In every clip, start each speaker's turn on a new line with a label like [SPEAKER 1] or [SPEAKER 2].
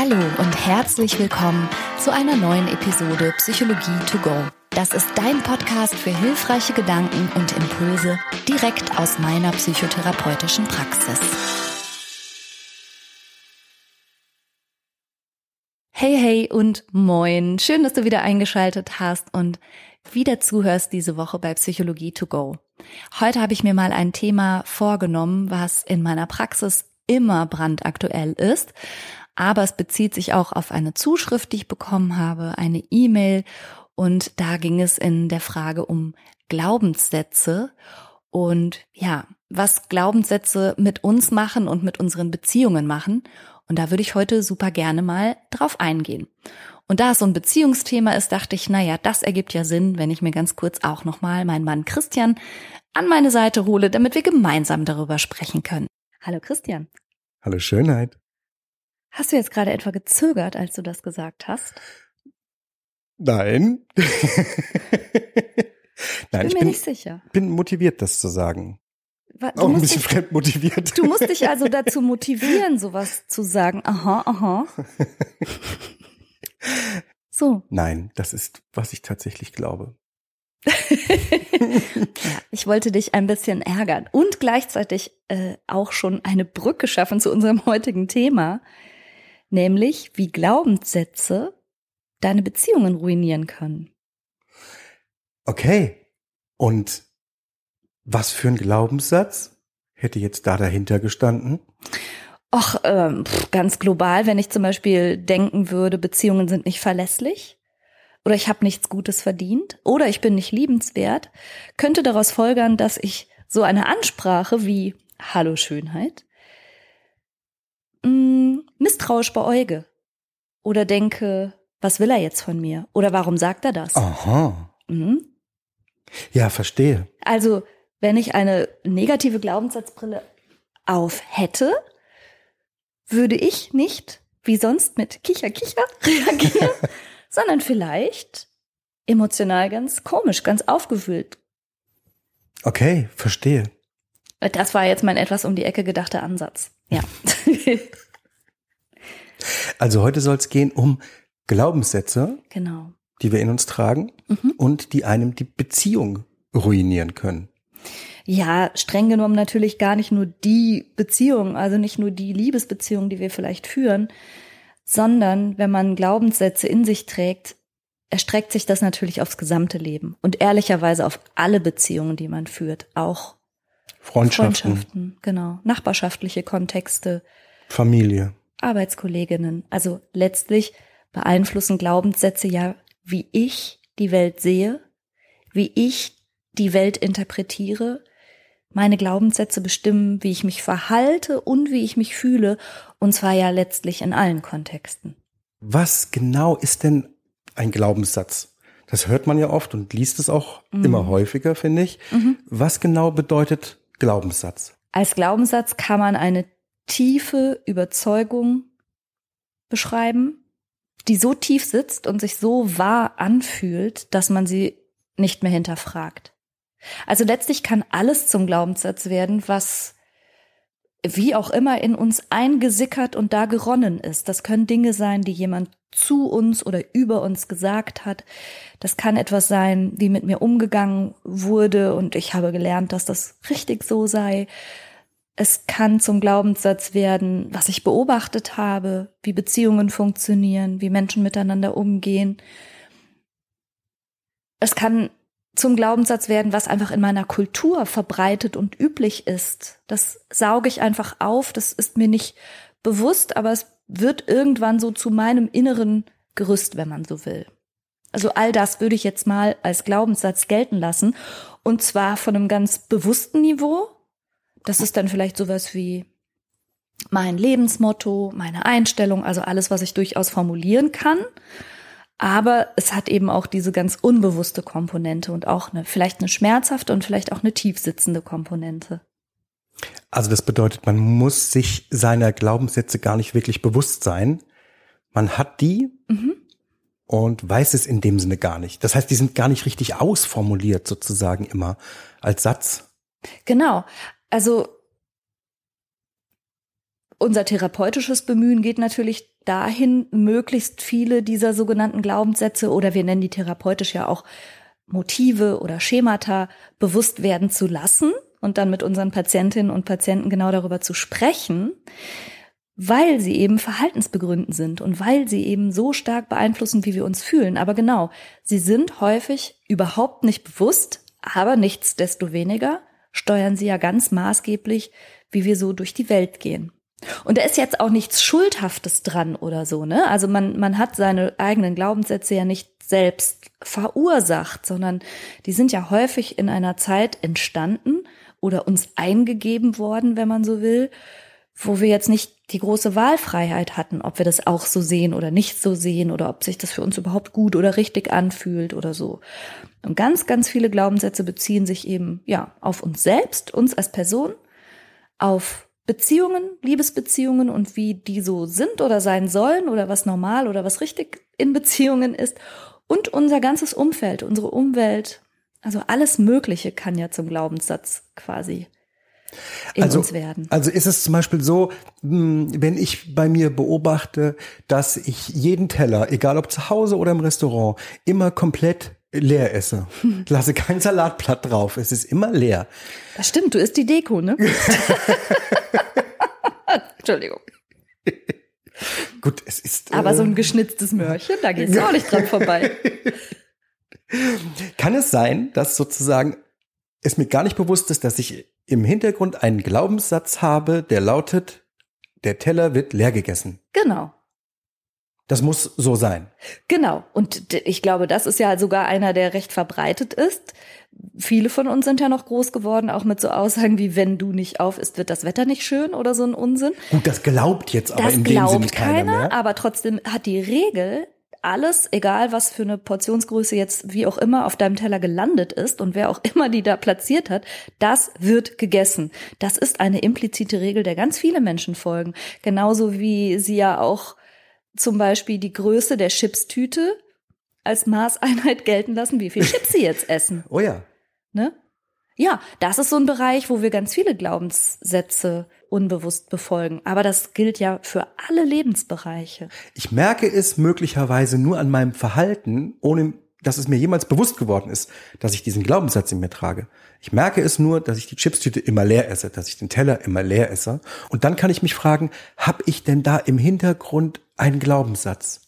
[SPEAKER 1] Hallo und herzlich willkommen zu einer neuen Episode Psychologie to go. Das ist dein Podcast für hilfreiche Gedanken und Impulse direkt aus meiner psychotherapeutischen Praxis. Hey, hey und moin. Schön, dass du wieder eingeschaltet hast und wieder zuhörst diese Woche bei Psychologie to go. Heute habe ich mir mal ein Thema vorgenommen, was in meiner Praxis immer brandaktuell ist aber es bezieht sich auch auf eine Zuschrift, die ich bekommen habe, eine E-Mail und da ging es in der Frage um Glaubenssätze und ja, was Glaubenssätze mit uns machen und mit unseren Beziehungen machen. Und da würde ich heute super gerne mal drauf eingehen. Und da es so ein Beziehungsthema ist, dachte ich, naja, das ergibt ja Sinn, wenn ich mir ganz kurz auch nochmal meinen Mann Christian an meine Seite hole, damit wir gemeinsam darüber sprechen können. Hallo Christian.
[SPEAKER 2] Hallo Schönheit.
[SPEAKER 1] Hast du jetzt gerade etwa gezögert, als du das gesagt hast?
[SPEAKER 2] Nein.
[SPEAKER 1] Nein, ich bin mir bin, nicht sicher.
[SPEAKER 2] bin motiviert, das zu sagen. Du Auch ein bisschen dich, fremd motiviert.
[SPEAKER 1] Du musst dich also dazu motivieren, sowas zu sagen. Aha, aha. So.
[SPEAKER 2] Nein, das ist, was ich tatsächlich glaube.
[SPEAKER 1] ja, ich wollte dich ein bisschen ärgern und gleichzeitig äh, auch schon eine Brücke schaffen zu unserem heutigen Thema nämlich wie Glaubenssätze deine Beziehungen ruinieren können.
[SPEAKER 2] Okay. Und was für ein Glaubenssatz hätte jetzt da dahinter gestanden?
[SPEAKER 1] Och, ähm, ganz global, wenn ich zum Beispiel denken würde, Beziehungen sind nicht verlässlich oder ich habe nichts Gutes verdient oder ich bin nicht liebenswert, könnte daraus folgern, dass ich so eine Ansprache wie Hallo Schönheit mh, mm, misstrauisch beäuge oder denke, was will er jetzt von mir? Oder warum sagt er das?
[SPEAKER 2] Aha. Mhm. Ja, verstehe.
[SPEAKER 1] Also, wenn ich eine negative Glaubenssatzbrille auf hätte, würde ich nicht wie sonst mit Kicher, Kicher reagieren, sondern vielleicht emotional ganz komisch, ganz aufgewühlt.
[SPEAKER 2] Okay, verstehe.
[SPEAKER 1] Das war jetzt mein etwas um die Ecke gedachter Ansatz. Ja.
[SPEAKER 2] also heute soll es gehen um Glaubenssätze,
[SPEAKER 1] genau.
[SPEAKER 2] die wir in uns tragen mhm. und die einem die Beziehung ruinieren können.
[SPEAKER 1] Ja, streng genommen natürlich gar nicht nur die Beziehung, also nicht nur die Liebesbeziehung, die wir vielleicht führen, sondern wenn man Glaubenssätze in sich trägt, erstreckt sich das natürlich aufs gesamte Leben und ehrlicherweise auf alle Beziehungen, die man führt, auch
[SPEAKER 2] Freundschaften.
[SPEAKER 1] Freundschaften, genau. Nachbarschaftliche Kontexte.
[SPEAKER 2] Familie.
[SPEAKER 1] Arbeitskolleginnen. Also letztlich beeinflussen Glaubenssätze ja, wie ich die Welt sehe, wie ich die Welt interpretiere. Meine Glaubenssätze bestimmen, wie ich mich verhalte und wie ich mich fühle, und zwar ja letztlich in allen Kontexten.
[SPEAKER 2] Was genau ist denn ein Glaubenssatz? Das hört man ja oft und liest es auch mhm. immer häufiger, finde ich. Mhm. Was genau bedeutet Glaubenssatz?
[SPEAKER 1] Als Glaubenssatz kann man eine tiefe Überzeugung beschreiben, die so tief sitzt und sich so wahr anfühlt, dass man sie nicht mehr hinterfragt. Also letztlich kann alles zum Glaubenssatz werden, was wie auch immer in uns eingesickert und da geronnen ist. Das können Dinge sein, die jemand zu uns oder über uns gesagt hat. Das kann etwas sein, wie mit mir umgegangen wurde und ich habe gelernt, dass das richtig so sei. Es kann zum Glaubenssatz werden, was ich beobachtet habe, wie Beziehungen funktionieren, wie Menschen miteinander umgehen. Es kann zum Glaubenssatz werden, was einfach in meiner Kultur verbreitet und üblich ist. Das sauge ich einfach auf, das ist mir nicht bewusst, aber es wird irgendwann so zu meinem inneren Gerüst, wenn man so will. Also all das würde ich jetzt mal als Glaubenssatz gelten lassen. Und zwar von einem ganz bewussten Niveau. Das ist dann vielleicht sowas wie mein Lebensmotto, meine Einstellung, also alles, was ich durchaus formulieren kann. Aber es hat eben auch diese ganz unbewusste Komponente und auch eine, vielleicht eine schmerzhafte und vielleicht auch eine tiefsitzende Komponente.
[SPEAKER 2] Also das bedeutet, man muss sich seiner Glaubenssätze gar nicht wirklich bewusst sein. Man hat die mhm. und weiß es in dem Sinne gar nicht. Das heißt, die sind gar nicht richtig ausformuliert sozusagen immer als Satz.
[SPEAKER 1] Genau. Also Unser therapeutisches Bemühen geht natürlich dahin, möglichst viele dieser sogenannten Glaubenssätze oder wir nennen die therapeutisch ja auch Motive oder Schemata bewusst werden zu lassen und dann mit unseren Patientinnen und Patienten genau darüber zu sprechen, weil sie eben verhaltensbegründend sind und weil sie eben so stark beeinflussen, wie wir uns fühlen. Aber genau, sie sind häufig überhaupt nicht bewusst, aber nichtsdestoweniger steuern sie ja ganz maßgeblich, wie wir so durch die Welt gehen. Und da ist jetzt auch nichts Schuldhaftes dran oder so, ne? Also man, man hat seine eigenen Glaubenssätze ja nicht selbst verursacht, sondern die sind ja häufig in einer Zeit entstanden oder uns eingegeben worden, wenn man so will, wo wir jetzt nicht die große Wahlfreiheit hatten, ob wir das auch so sehen oder nicht so sehen oder ob sich das für uns überhaupt gut oder richtig anfühlt oder so. Und ganz, ganz viele Glaubenssätze beziehen sich eben, ja, auf uns selbst, uns als Person, auf Beziehungen, Liebesbeziehungen und wie die so sind oder sein sollen oder was normal oder was richtig in Beziehungen ist und unser ganzes Umfeld, unsere Umwelt, also alles Mögliche kann ja zum Glaubenssatz quasi in
[SPEAKER 2] also,
[SPEAKER 1] uns werden.
[SPEAKER 2] Also ist es zum Beispiel so, hm, wenn ich bei mir beobachte, dass ich jeden Teller, egal ob zu Hause oder im Restaurant, immer komplett leer esse. Lasse kein Salatblatt drauf. Es ist immer leer.
[SPEAKER 1] Das stimmt, du isst die Deko, ne? Entschuldigung.
[SPEAKER 2] Gut, es ist.
[SPEAKER 1] Aber äh, so ein geschnitztes Möhrchen, da geht's auch nicht dran vorbei.
[SPEAKER 2] Kann es sein, dass sozusagen es mir gar nicht bewusst ist, dass ich im Hintergrund einen Glaubenssatz habe, der lautet, der Teller wird leer gegessen.
[SPEAKER 1] Genau.
[SPEAKER 2] Das muss so sein.
[SPEAKER 1] Genau. Und ich glaube, das ist ja sogar einer, der recht verbreitet ist. Viele von uns sind ja noch groß geworden, auch mit so Aussagen wie, wenn du nicht auf isst, wird das Wetter nicht schön oder so ein Unsinn.
[SPEAKER 2] Gut, das glaubt jetzt aber
[SPEAKER 1] das
[SPEAKER 2] in dem Sinne keiner, keiner.
[SPEAKER 1] Aber trotzdem hat die Regel, alles, egal was für eine Portionsgröße jetzt wie auch immer auf deinem Teller gelandet ist und wer auch immer die da platziert hat, das wird gegessen. Das ist eine implizite Regel, der ganz viele Menschen folgen. Genauso wie sie ja auch zum Beispiel die Größe der Chipstüte als Maßeinheit gelten lassen, wie viel Chips sie jetzt essen.
[SPEAKER 2] Oh ja.
[SPEAKER 1] Ne? Ja, das ist so ein Bereich, wo wir ganz viele Glaubenssätze unbewusst befolgen. Aber das gilt ja für alle Lebensbereiche.
[SPEAKER 2] Ich merke es möglicherweise nur an meinem Verhalten, ohne dass es mir jemals bewusst geworden ist, dass ich diesen Glaubenssatz in mir trage. Ich merke es nur, dass ich die Chipstüte immer leer esse, dass ich den Teller immer leer esse. Und dann kann ich mich fragen, habe ich denn da im Hintergrund einen Glaubenssatz?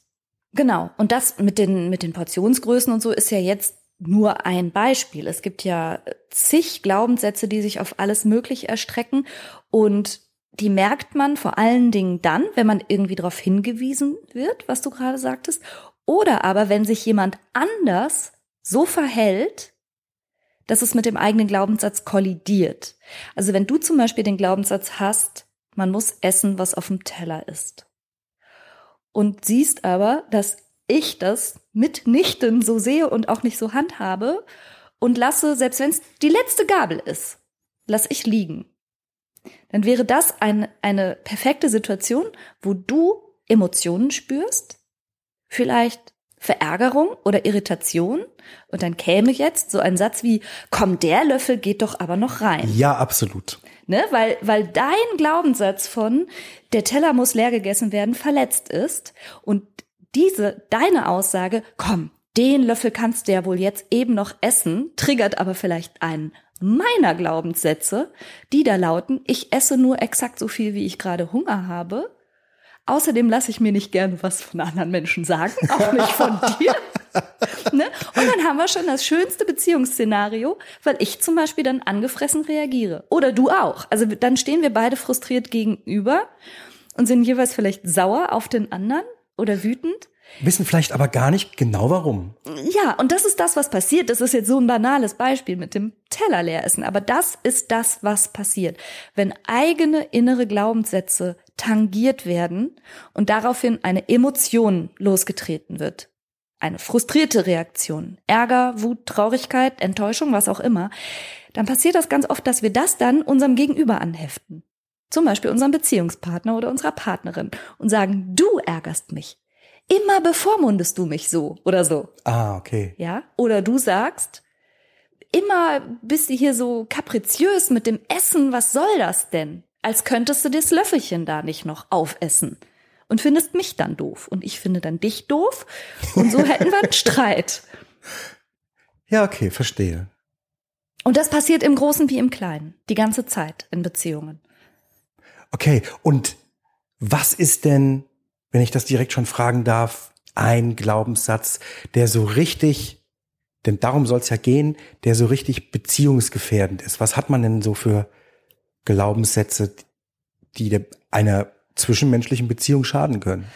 [SPEAKER 1] Genau. Und das mit den, mit den Portionsgrößen und so ist ja jetzt nur ein Beispiel. Es gibt ja zig Glaubenssätze, die sich auf alles Mögliche erstrecken und die merkt man vor allen Dingen dann, wenn man irgendwie darauf hingewiesen wird, was du gerade sagtest, oder aber wenn sich jemand anders so verhält, dass es mit dem eigenen Glaubenssatz kollidiert. Also wenn du zum Beispiel den Glaubenssatz hast, man muss essen, was auf dem Teller ist. Und siehst aber, dass ich das mitnichten so sehe und auch nicht so handhabe und lasse, selbst wenn es die letzte Gabel ist, lasse ich liegen. Dann wäre das ein, eine perfekte Situation, wo du Emotionen spürst, vielleicht Verärgerung oder Irritation und dann käme jetzt so ein Satz wie, komm, der Löffel geht doch aber noch rein.
[SPEAKER 2] Ja, absolut.
[SPEAKER 1] Ne, weil, weil dein Glaubenssatz von, der Teller muss leer gegessen werden, verletzt ist und diese, deine Aussage, komm, den Löffel kannst du ja wohl jetzt eben noch essen, triggert aber vielleicht einen meiner Glaubenssätze, die da lauten, ich esse nur exakt so viel, wie ich gerade Hunger habe. Außerdem lasse ich mir nicht gerne was von anderen Menschen sagen, auch nicht von dir. ne? Und dann haben wir schon das schönste Beziehungsszenario, weil ich zum Beispiel dann angefressen reagiere. Oder du auch. Also dann stehen wir beide frustriert gegenüber und sind jeweils vielleicht sauer auf den anderen oder wütend.
[SPEAKER 2] Wissen vielleicht aber gar nicht genau warum.
[SPEAKER 1] Ja, und das ist das, was passiert. Das ist jetzt so ein banales Beispiel mit dem Teller leer essen. Aber das ist das, was passiert. Wenn eigene innere Glaubenssätze tangiert werden und daraufhin eine Emotion losgetreten wird. Eine frustrierte Reaktion. Ärger, Wut, Traurigkeit, Enttäuschung, was auch immer. Dann passiert das ganz oft, dass wir das dann unserem Gegenüber anheften zum Beispiel unserem Beziehungspartner oder unserer Partnerin und sagen, du ärgerst mich. Immer bevormundest du mich so oder so.
[SPEAKER 2] Ah, okay.
[SPEAKER 1] Ja? Oder du sagst, immer bist du hier so kapriziös mit dem Essen, was soll das denn? Als könntest du das Löffelchen da nicht noch aufessen. Und findest mich dann doof. Und ich finde dann dich doof. Und so hätten wir einen Streit.
[SPEAKER 2] Ja, okay, verstehe.
[SPEAKER 1] Und das passiert im Großen wie im Kleinen. Die ganze Zeit in Beziehungen.
[SPEAKER 2] Okay, und was ist denn, wenn ich das direkt schon fragen darf, ein Glaubenssatz, der so richtig, denn darum soll es ja gehen, der so richtig beziehungsgefährdend ist? Was hat man denn so für Glaubenssätze, die einer zwischenmenschlichen Beziehung schaden können?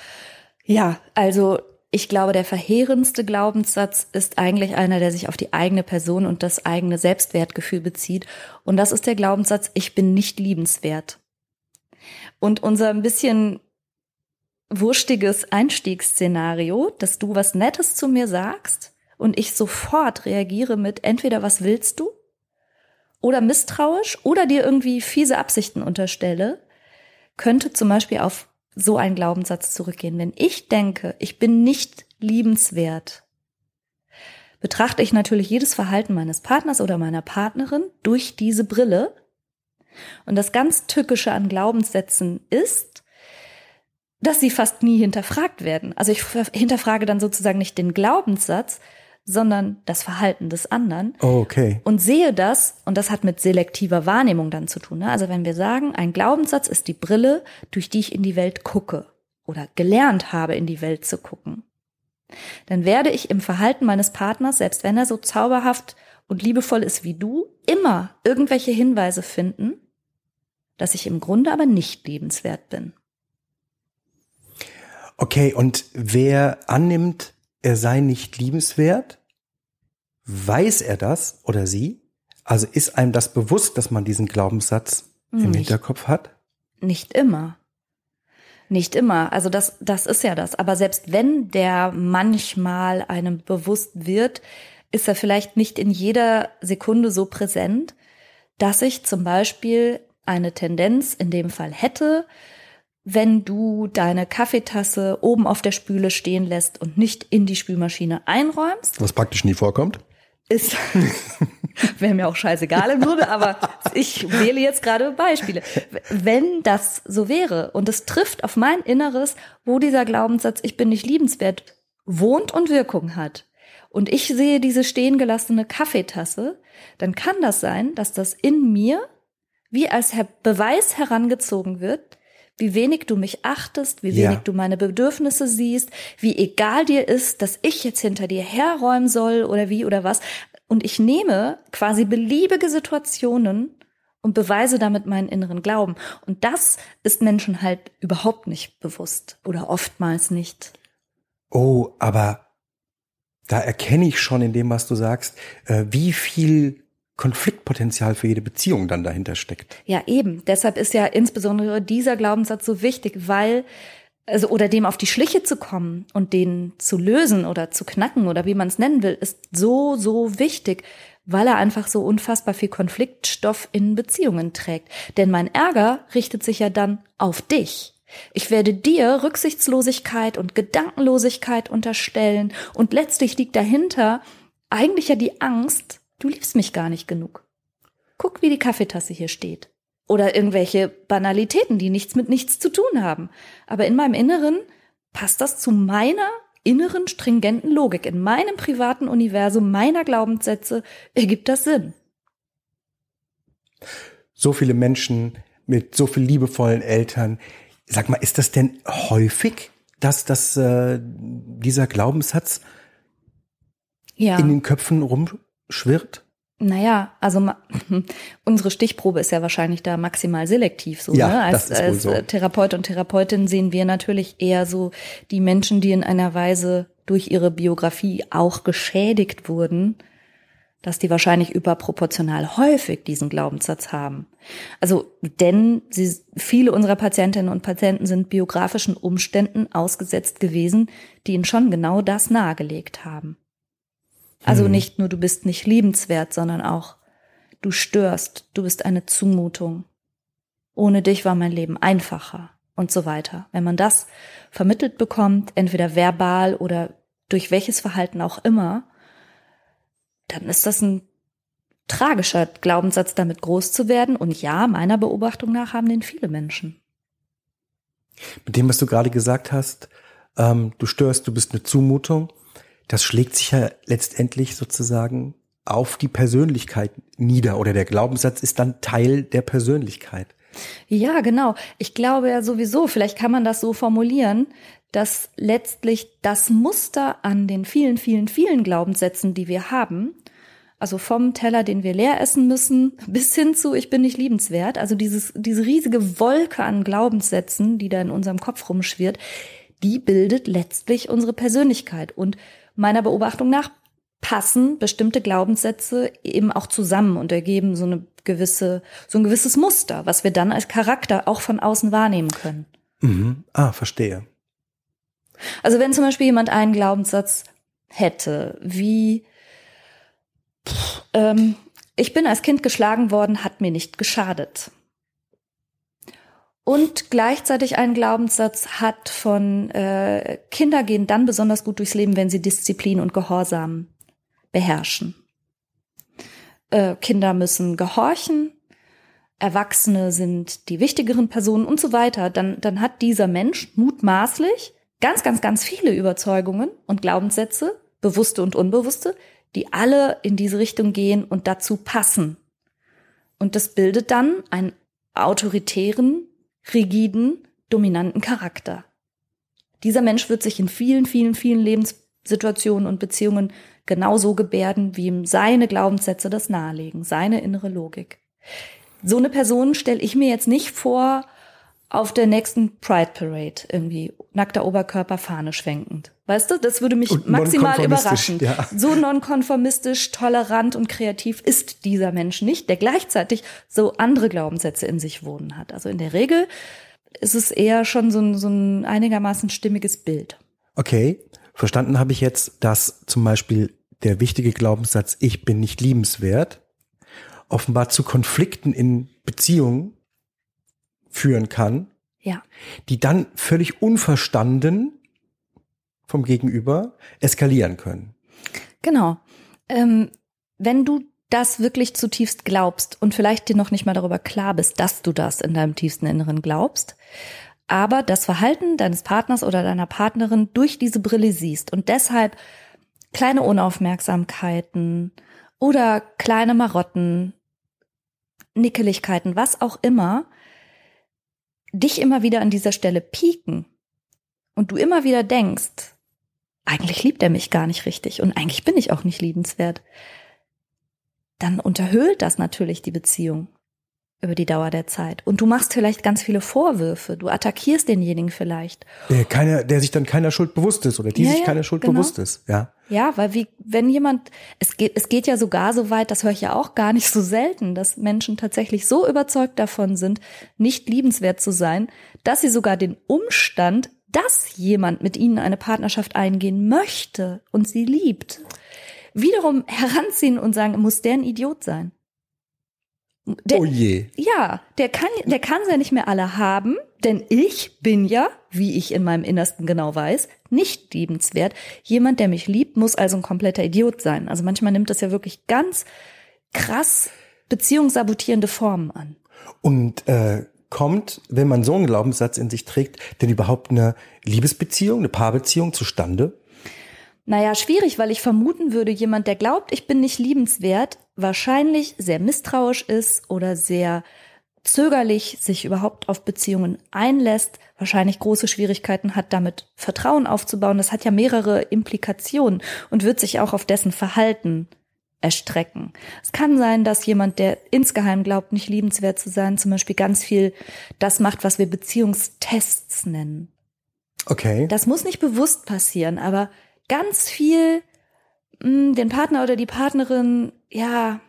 [SPEAKER 1] Ja, also ich glaube, der verheerendste Glaubenssatz ist eigentlich einer, der sich auf die eigene Person und das eigene Selbstwertgefühl bezieht. Und das ist der Glaubenssatz, ich bin nicht liebenswert. Und unser ein bisschen wurstiges Einstiegsszenario, dass du was Nettes zu mir sagst und ich sofort reagiere mit entweder was willst du oder misstrauisch oder dir irgendwie fiese Absichten unterstelle, könnte zum Beispiel auf so einen Glaubenssatz zurückgehen. Wenn ich denke, ich bin nicht liebenswert, betrachte ich natürlich jedes Verhalten meines Partners oder meiner Partnerin durch diese Brille. Und das ganz Tückische an Glaubenssätzen ist, dass sie fast nie hinterfragt werden. Also ich hinterfrage dann sozusagen nicht den Glaubenssatz, sondern das Verhalten des anderen.
[SPEAKER 2] Oh, okay.
[SPEAKER 1] Und sehe das, und das hat mit selektiver Wahrnehmung dann zu tun. Ne? Also wenn wir sagen, ein Glaubenssatz ist die Brille, durch die ich in die Welt gucke oder gelernt habe, in die Welt zu gucken, dann werde ich im Verhalten meines Partners, selbst wenn er so zauberhaft und liebevoll ist wie du, immer irgendwelche Hinweise finden, dass ich im Grunde aber nicht liebenswert bin.
[SPEAKER 2] Okay, und wer annimmt, er sei nicht liebenswert? Weiß er das oder sie? Also ist einem das bewusst, dass man diesen Glaubenssatz nicht, im Hinterkopf hat?
[SPEAKER 1] Nicht immer. Nicht immer. Also das, das ist ja das. Aber selbst wenn der manchmal einem bewusst wird, ist er vielleicht nicht in jeder Sekunde so präsent, dass ich zum Beispiel eine Tendenz in dem Fall hätte, wenn du deine Kaffeetasse oben auf der Spüle stehen lässt und nicht in die Spülmaschine einräumst.
[SPEAKER 2] Was praktisch nie vorkommt.
[SPEAKER 1] Ist, wäre mir auch scheißegal im Grunde, aber ich wähle jetzt gerade Beispiele. Wenn das so wäre und es trifft auf mein Inneres, wo dieser Glaubenssatz, ich bin nicht liebenswert, wohnt und Wirkung hat, und ich sehe diese stehen gelassene Kaffeetasse, dann kann das sein, dass das in mir wie als Beweis herangezogen wird, wie wenig du mich achtest, wie wenig ja. du meine Bedürfnisse siehst, wie egal dir ist, dass ich jetzt hinter dir herräumen soll oder wie oder was. Und ich nehme quasi beliebige Situationen und beweise damit meinen inneren Glauben. Und das ist Menschen halt überhaupt nicht bewusst oder oftmals nicht.
[SPEAKER 2] Oh, aber da erkenne ich schon in dem, was du sagst, äh, wie viel Konfliktpotenzial für jede Beziehung dann dahinter steckt.
[SPEAKER 1] Ja, eben. Deshalb ist ja insbesondere dieser Glaubenssatz so wichtig, weil also oder dem auf die Schliche zu kommen und den zu lösen oder zu knacken oder wie man es nennen will, ist so so wichtig, weil er einfach so unfassbar viel Konfliktstoff in Beziehungen trägt. Denn mein Ärger richtet sich ja dann auf dich. Ich werde dir Rücksichtslosigkeit und Gedankenlosigkeit unterstellen und letztlich liegt dahinter eigentlich ja die Angst, Du liebst mich gar nicht genug. Guck, wie die Kaffeetasse hier steht. Oder irgendwelche Banalitäten, die nichts mit nichts zu tun haben. Aber in meinem Inneren passt das zu meiner inneren stringenten Logik. In meinem privaten Universum, meiner Glaubenssätze ergibt das Sinn.
[SPEAKER 2] So viele Menschen mit so viel liebevollen Eltern. Sag mal, ist das denn häufig, dass das, äh, dieser Glaubenssatz ja. in den Köpfen rum, schwirrt?
[SPEAKER 1] Naja, also unsere Stichprobe ist ja wahrscheinlich da maximal selektiv so.
[SPEAKER 2] Ja,
[SPEAKER 1] ne?
[SPEAKER 2] Als, das ist als
[SPEAKER 1] so. Therapeut und Therapeutin sehen wir natürlich eher so die Menschen, die in einer Weise durch ihre Biografie auch geschädigt wurden, dass die wahrscheinlich überproportional häufig diesen Glaubenssatz haben. Also, denn sie, viele unserer Patientinnen und Patienten sind biografischen Umständen ausgesetzt gewesen, die ihnen schon genau das nahegelegt haben. Also mhm. nicht nur du bist nicht liebenswert, sondern auch du störst, du bist eine Zumutung. Ohne dich war mein Leben einfacher und so weiter. Wenn man das vermittelt bekommt, entweder verbal oder durch welches Verhalten auch immer, dann ist das ein tragischer Glaubenssatz, damit groß zu werden. Und ja, meiner Beobachtung nach haben den viele Menschen.
[SPEAKER 2] Mit dem, was du gerade gesagt hast, ähm, du störst, du bist eine Zumutung, das schlägt sich ja letztendlich sozusagen auf die Persönlichkeit nieder oder der Glaubenssatz ist dann Teil der Persönlichkeit.
[SPEAKER 1] Ja, genau. Ich glaube ja sowieso, vielleicht kann man das so formulieren, dass letztlich das Muster an den vielen, vielen, vielen Glaubenssätzen, die wir haben, also vom Teller, den wir leer essen müssen, bis hin zu ich bin nicht liebenswert, also dieses, diese riesige Wolke an Glaubenssätzen, die da in unserem Kopf rumschwirrt, die bildet letztlich unsere Persönlichkeit. Und meiner Beobachtung nach passen bestimmte Glaubenssätze eben auch zusammen und ergeben so eine gewisse, so ein gewisses Muster, was wir dann als Charakter auch von außen wahrnehmen können.
[SPEAKER 2] Mhm. Ah, verstehe.
[SPEAKER 1] Also wenn zum Beispiel jemand einen Glaubenssatz hätte, wie ähm, ich bin als Kind geschlagen worden, hat mir nicht geschadet. Und gleichzeitig einen Glaubenssatz hat von äh, Kinder gehen dann besonders gut durchs Leben, wenn sie Disziplin und Gehorsam beherrschen. Äh, Kinder müssen gehorchen, Erwachsene sind die wichtigeren Personen und so weiter, dann, dann hat dieser Mensch mutmaßlich ganz, ganz, ganz viele Überzeugungen und Glaubenssätze, bewusste und unbewusste, die alle in diese Richtung gehen und dazu passen. Und das bildet dann einen autoritären, rigiden, dominanten Charakter. Dieser Mensch wird sich in vielen, vielen, vielen Lebenssituationen und Beziehungen genauso gebärden, wie ihm seine Glaubenssätze das nahelegen, seine innere Logik. So eine Person stelle ich mir jetzt nicht vor auf der nächsten Pride Parade irgendwie nackter Oberkörper Fahne schwenkend. Weißt du, das würde mich und maximal überraschen. Ja. So nonkonformistisch, tolerant und kreativ ist dieser Mensch nicht, der gleichzeitig so andere Glaubenssätze in sich wohnen hat. Also in der Regel ist es eher schon so ein, so ein einigermaßen stimmiges Bild.
[SPEAKER 2] Okay. Verstanden habe ich jetzt, dass zum Beispiel der wichtige Glaubenssatz, ich bin nicht liebenswert, offenbar zu Konflikten in Beziehungen führen kann,
[SPEAKER 1] ja.
[SPEAKER 2] die dann völlig unverstanden vom Gegenüber eskalieren können.
[SPEAKER 1] Genau. Ähm, wenn du das wirklich zutiefst glaubst und vielleicht dir noch nicht mal darüber klar bist, dass du das in deinem tiefsten Inneren glaubst, aber das Verhalten deines Partners oder deiner Partnerin durch diese Brille siehst und deshalb kleine Unaufmerksamkeiten oder kleine Marotten, Nickeligkeiten, was auch immer, dich immer wieder an dieser Stelle pieken und du immer wieder denkst, eigentlich liebt er mich gar nicht richtig und eigentlich bin ich auch nicht liebenswert, dann unterhöhlt das natürlich die Beziehung über die Dauer der Zeit. Und du machst vielleicht ganz viele Vorwürfe. Du attackierst denjenigen vielleicht.
[SPEAKER 2] Der, keiner, der sich dann keiner Schuld bewusst ist oder die ja, sich keiner Schuld genau. bewusst ist. Ja.
[SPEAKER 1] Ja, weil wie, wenn jemand, es geht, es geht ja sogar so weit, das höre ich ja auch gar nicht so selten, dass Menschen tatsächlich so überzeugt davon sind, nicht liebenswert zu sein, dass sie sogar den Umstand, dass jemand mit ihnen eine Partnerschaft eingehen möchte und sie liebt, wiederum heranziehen und sagen, muss der ein Idiot sein? Der,
[SPEAKER 2] oh je.
[SPEAKER 1] Ja, der kann, der kann sie ja nicht mehr alle haben, denn ich bin ja, wie ich in meinem Innersten genau weiß, nicht liebenswert. Jemand, der mich liebt, muss also ein kompletter Idiot sein. Also manchmal nimmt das ja wirklich ganz krass beziehungssabotierende Formen an.
[SPEAKER 2] Und äh, kommt, wenn man so einen Glaubenssatz in sich trägt, denn überhaupt eine Liebesbeziehung, eine Paarbeziehung zustande?
[SPEAKER 1] Naja, schwierig, weil ich vermuten würde, jemand, der glaubt, ich bin nicht liebenswert, wahrscheinlich sehr misstrauisch ist oder sehr zögerlich sich überhaupt auf Beziehungen einlässt, wahrscheinlich große Schwierigkeiten hat, damit Vertrauen aufzubauen. Das hat ja mehrere Implikationen und wird sich auch auf dessen Verhalten erstrecken. Es kann sein, dass jemand, der insgeheim glaubt, nicht liebenswert zu sein, zum Beispiel ganz viel das macht, was wir Beziehungstests nennen.
[SPEAKER 2] Okay.
[SPEAKER 1] Das muss nicht bewusst passieren, aber ganz viel mh, hm, den Partner oder die Partnerin, ja,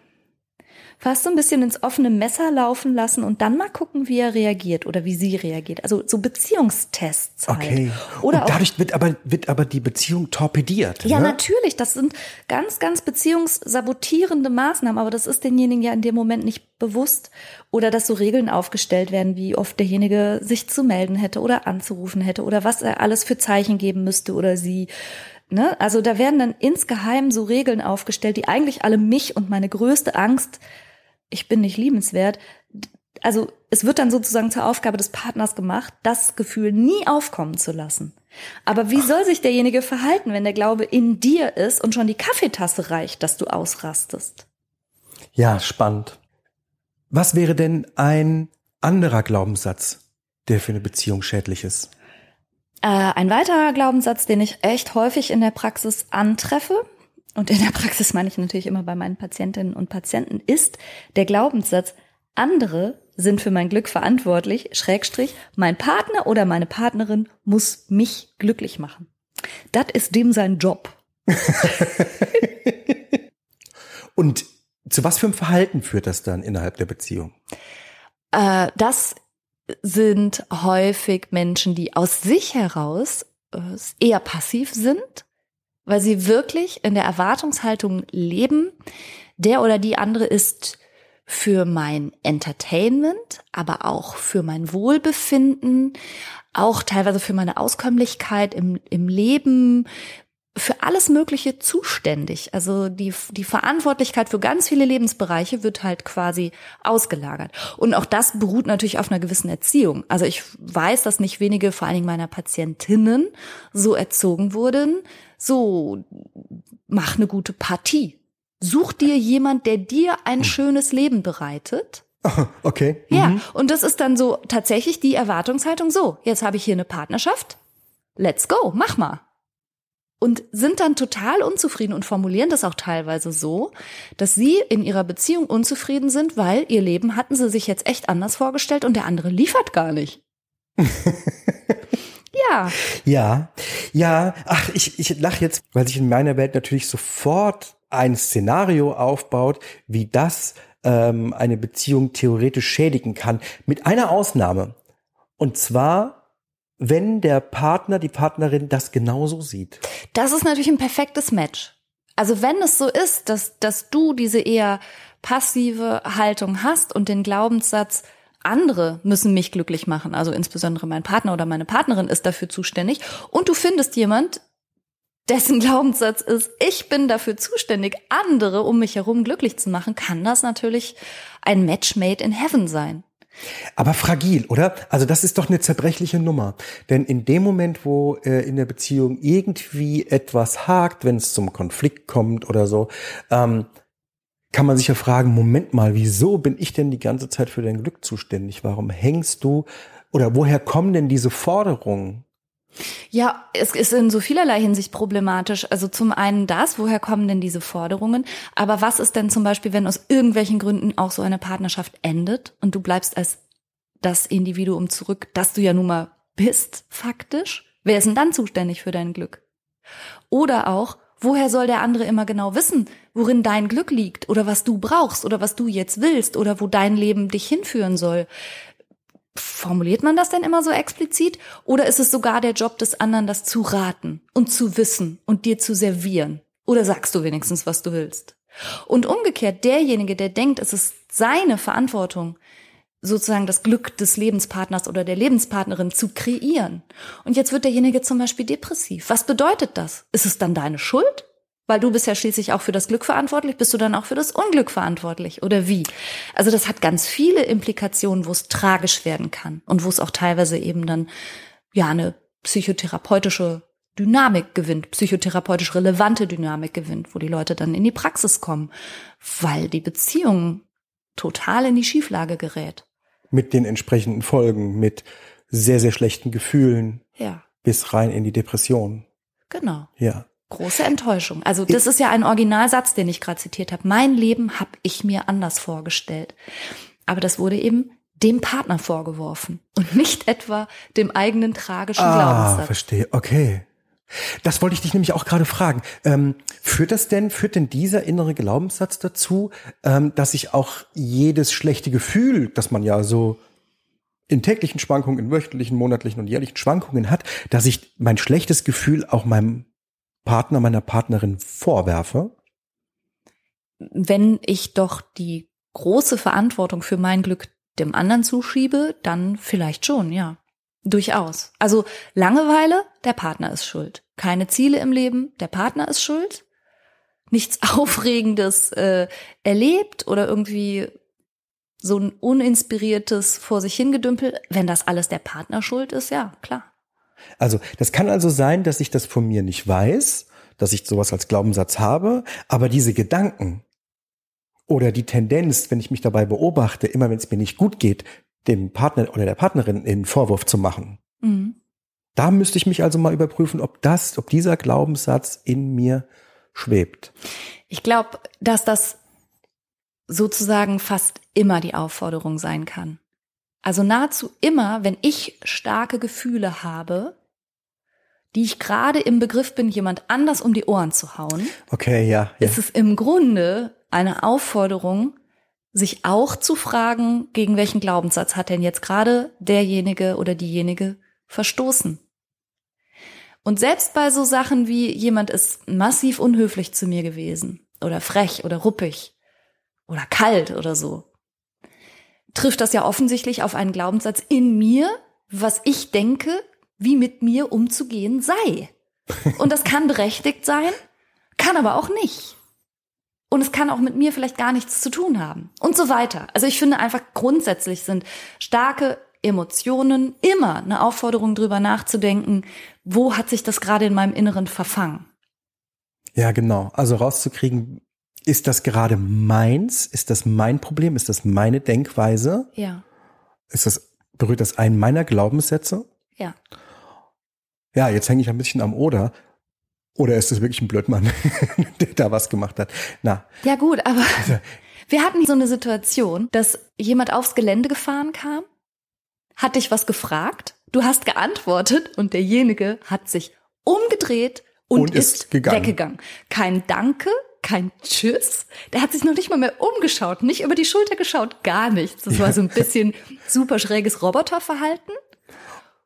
[SPEAKER 1] fast so ein bisschen ins offene Messer laufen lassen und dann mal gucken, wie er reagiert oder wie sie reagiert. Also so Beziehungstests. Halt.
[SPEAKER 2] Okay. Oder und dadurch wird aber, wird aber die Beziehung torpediert.
[SPEAKER 1] Ja,
[SPEAKER 2] ne?
[SPEAKER 1] natürlich. Das sind ganz, ganz beziehungssabotierende Maßnahmen, aber das ist denjenigen ja in dem Moment nicht bewusst. Oder dass so Regeln aufgestellt werden, wie oft derjenige sich zu melden hätte oder anzurufen hätte oder was er alles für Zeichen geben müsste oder sie Ne? Also da werden dann insgeheim so Regeln aufgestellt, die eigentlich alle mich und meine größte Angst, ich bin nicht liebenswert, also es wird dann sozusagen zur Aufgabe des Partners gemacht, das Gefühl nie aufkommen zu lassen. Aber wie soll sich derjenige verhalten, wenn der Glaube in dir ist und schon die Kaffeetasse reicht, dass du ausrastest?
[SPEAKER 2] Ja, spannend. Was wäre denn ein anderer Glaubenssatz, der für eine Beziehung schädlich ist?
[SPEAKER 1] Äh, ein weiterer Glaubenssatz, den ich echt häufig in der Praxis antreffe, und in der Praxis meine ich natürlich immer bei meinen Patientinnen und Patienten, ist der Glaubenssatz, andere sind für mein Glück verantwortlich, Schrägstrich, mein Partner oder meine Partnerin muss mich glücklich machen. Das ist dem sein Job.
[SPEAKER 2] und zu was für einem Verhalten führt das dann innerhalb der Beziehung?
[SPEAKER 1] Äh, das sind häufig Menschen, die aus sich heraus äh, eher passiv sind, weil sie wirklich in der Erwartungshaltung leben, der oder die andere ist für mein Entertainment, aber auch für mein Wohlbefinden, auch teilweise für meine Auskömmlichkeit im, im Leben, für alles Mögliche zuständig. Also die, die Verantwortlichkeit für ganz viele Lebensbereiche wird halt quasi ausgelagert. Und auch das beruht natürlich auf einer gewissen Erziehung. Also ich weiß, dass nicht wenige, vor allen Dingen meiner Patientinnen, so erzogen wurden, so mach eine gute Partie. Such dir jemand, der dir ein hm. schönes Leben bereitet.
[SPEAKER 2] Okay.
[SPEAKER 1] Ja, mhm. und das ist dann so tatsächlich die Erwartungshaltung so, jetzt habe ich hier eine Partnerschaft. Let's go, mach mal. Und sind dann total unzufrieden und formulieren das auch teilweise so, dass sie in ihrer Beziehung unzufrieden sind, weil ihr Leben hatten sie sich jetzt echt anders vorgestellt und der andere liefert gar nicht. ja.
[SPEAKER 2] Ja, ja. Ach, ich, ich lache jetzt, weil sich in meiner Welt natürlich sofort ein Szenario aufbaut, wie das ähm, eine Beziehung theoretisch schädigen kann. Mit einer Ausnahme. Und zwar, wenn der Partner, die Partnerin das genauso sieht.
[SPEAKER 1] Das ist natürlich ein perfektes Match. Also wenn es so ist, dass, dass du diese eher passive Haltung hast und den Glaubenssatz, andere müssen mich glücklich machen, also insbesondere mein Partner oder meine Partnerin ist dafür zuständig und du findest jemand, dessen Glaubenssatz ist, ich bin dafür zuständig, andere um mich herum glücklich zu machen, kann das natürlich ein Match made in heaven sein.
[SPEAKER 2] Aber fragil, oder? Also das ist doch eine zerbrechliche Nummer. Denn in dem Moment, wo äh, in der Beziehung irgendwie etwas hakt, wenn es zum Konflikt kommt oder so, ähm, kann man sich ja fragen, Moment mal, wieso bin ich denn die ganze Zeit für dein Glück zuständig? Warum hängst du oder woher kommen denn diese Forderungen?
[SPEAKER 1] Ja, es ist in so vielerlei Hinsicht problematisch. Also zum einen das, woher kommen denn diese Forderungen? Aber was ist denn zum Beispiel, wenn aus irgendwelchen Gründen auch so eine Partnerschaft endet und du bleibst als das Individuum zurück, das du ja nun mal bist, faktisch? Wer ist denn dann zuständig für dein Glück? Oder auch, woher soll der andere immer genau wissen, worin dein Glück liegt oder was du brauchst oder was du jetzt willst oder wo dein Leben dich hinführen soll? Formuliert man das denn immer so explizit? Oder ist es sogar der Job des anderen, das zu raten und zu wissen und dir zu servieren? Oder sagst du wenigstens, was du willst? Und umgekehrt, derjenige, der denkt, es ist seine Verantwortung, sozusagen das Glück des Lebenspartners oder der Lebenspartnerin zu kreieren. Und jetzt wird derjenige zum Beispiel depressiv. Was bedeutet das? Ist es dann deine Schuld? Weil du bist ja schließlich auch für das Glück verantwortlich, bist du dann auch für das Unglück verantwortlich oder wie? Also das hat ganz viele Implikationen, wo es tragisch werden kann und wo es auch teilweise eben dann ja eine psychotherapeutische Dynamik gewinnt, psychotherapeutisch relevante Dynamik gewinnt, wo die Leute dann in die Praxis kommen, weil die Beziehung total in die Schieflage gerät.
[SPEAKER 2] Mit den entsprechenden Folgen, mit sehr, sehr schlechten Gefühlen.
[SPEAKER 1] Ja.
[SPEAKER 2] Bis rein in die Depression.
[SPEAKER 1] Genau.
[SPEAKER 2] Ja.
[SPEAKER 1] Große Enttäuschung. Also das ist ja ein Originalsatz, den ich gerade zitiert habe. Mein Leben habe ich mir anders vorgestellt. Aber das wurde eben dem Partner vorgeworfen und nicht etwa dem eigenen tragischen ah, Glaubenssatz.
[SPEAKER 2] verstehe. Okay. Das wollte ich dich nämlich auch gerade fragen. Ähm, führt das denn, führt denn dieser innere Glaubenssatz dazu, ähm, dass ich auch jedes schlechte Gefühl, das man ja so in täglichen Schwankungen, in wöchentlichen, monatlichen und jährlichen Schwankungen hat, dass ich mein schlechtes Gefühl auch meinem Partner, meiner Partnerin vorwerfe?
[SPEAKER 1] Wenn ich doch die große Verantwortung für mein Glück dem anderen zuschiebe, dann vielleicht schon, ja. Durchaus. Also Langeweile, der Partner ist schuld. Keine Ziele im Leben, der Partner ist schuld. Nichts Aufregendes äh, erlebt oder irgendwie so ein uninspiriertes vor sich hingedümpel, wenn das alles der Partner schuld ist, ja, klar.
[SPEAKER 2] Also, das kann also sein, dass ich das von mir nicht weiß, dass ich sowas als Glaubenssatz habe, aber diese Gedanken oder die Tendenz, wenn ich mich dabei beobachte, immer wenn es mir nicht gut geht, dem Partner oder der Partnerin einen Vorwurf zu machen. Mhm. Da müsste ich mich also mal überprüfen, ob das, ob dieser Glaubenssatz in mir schwebt.
[SPEAKER 1] Ich glaube, dass das sozusagen fast immer die Aufforderung sein kann. Also nahezu immer, wenn ich starke Gefühle habe, die ich gerade im Begriff bin, jemand anders um die Ohren zu hauen,
[SPEAKER 2] okay, ja,
[SPEAKER 1] ja. ist es im Grunde eine Aufforderung, sich auch zu fragen, gegen welchen Glaubenssatz hat denn jetzt gerade derjenige oder diejenige verstoßen. Und selbst bei so Sachen wie jemand ist massiv unhöflich zu mir gewesen oder frech oder ruppig, oder kalt oder so, trifft das ja offensichtlich auf einen Glaubenssatz in mir, was ich denke, wie mit mir umzugehen sei. Und das kann berechtigt sein, kann aber auch nicht. Und es kann auch mit mir vielleicht gar nichts zu tun haben. Und so weiter. Also ich finde einfach grundsätzlich sind starke Emotionen immer eine Aufforderung drüber nachzudenken, wo hat sich das gerade in meinem Inneren verfangen.
[SPEAKER 2] Ja, genau. Also rauszukriegen, ist das gerade meins? Ist das mein Problem? Ist das meine Denkweise?
[SPEAKER 1] Ja.
[SPEAKER 2] Ist das, berührt das einen meiner Glaubenssätze?
[SPEAKER 1] Ja.
[SPEAKER 2] Ja, jetzt hänge ich ein bisschen am Oder. Oder ist es wirklich ein Blödmann, der da was gemacht hat? Na.
[SPEAKER 1] Ja, gut, aber also, wir hatten so eine Situation, dass jemand aufs Gelände gefahren kam, hat dich was gefragt, du hast geantwortet und derjenige hat sich umgedreht und, und ist, ist gegangen. weggegangen. Kein Danke, kein Tschüss. Der hat sich noch nicht mal mehr umgeschaut, nicht über die Schulter geschaut, gar nichts. Das war so ein bisschen super schräges Roboterverhalten.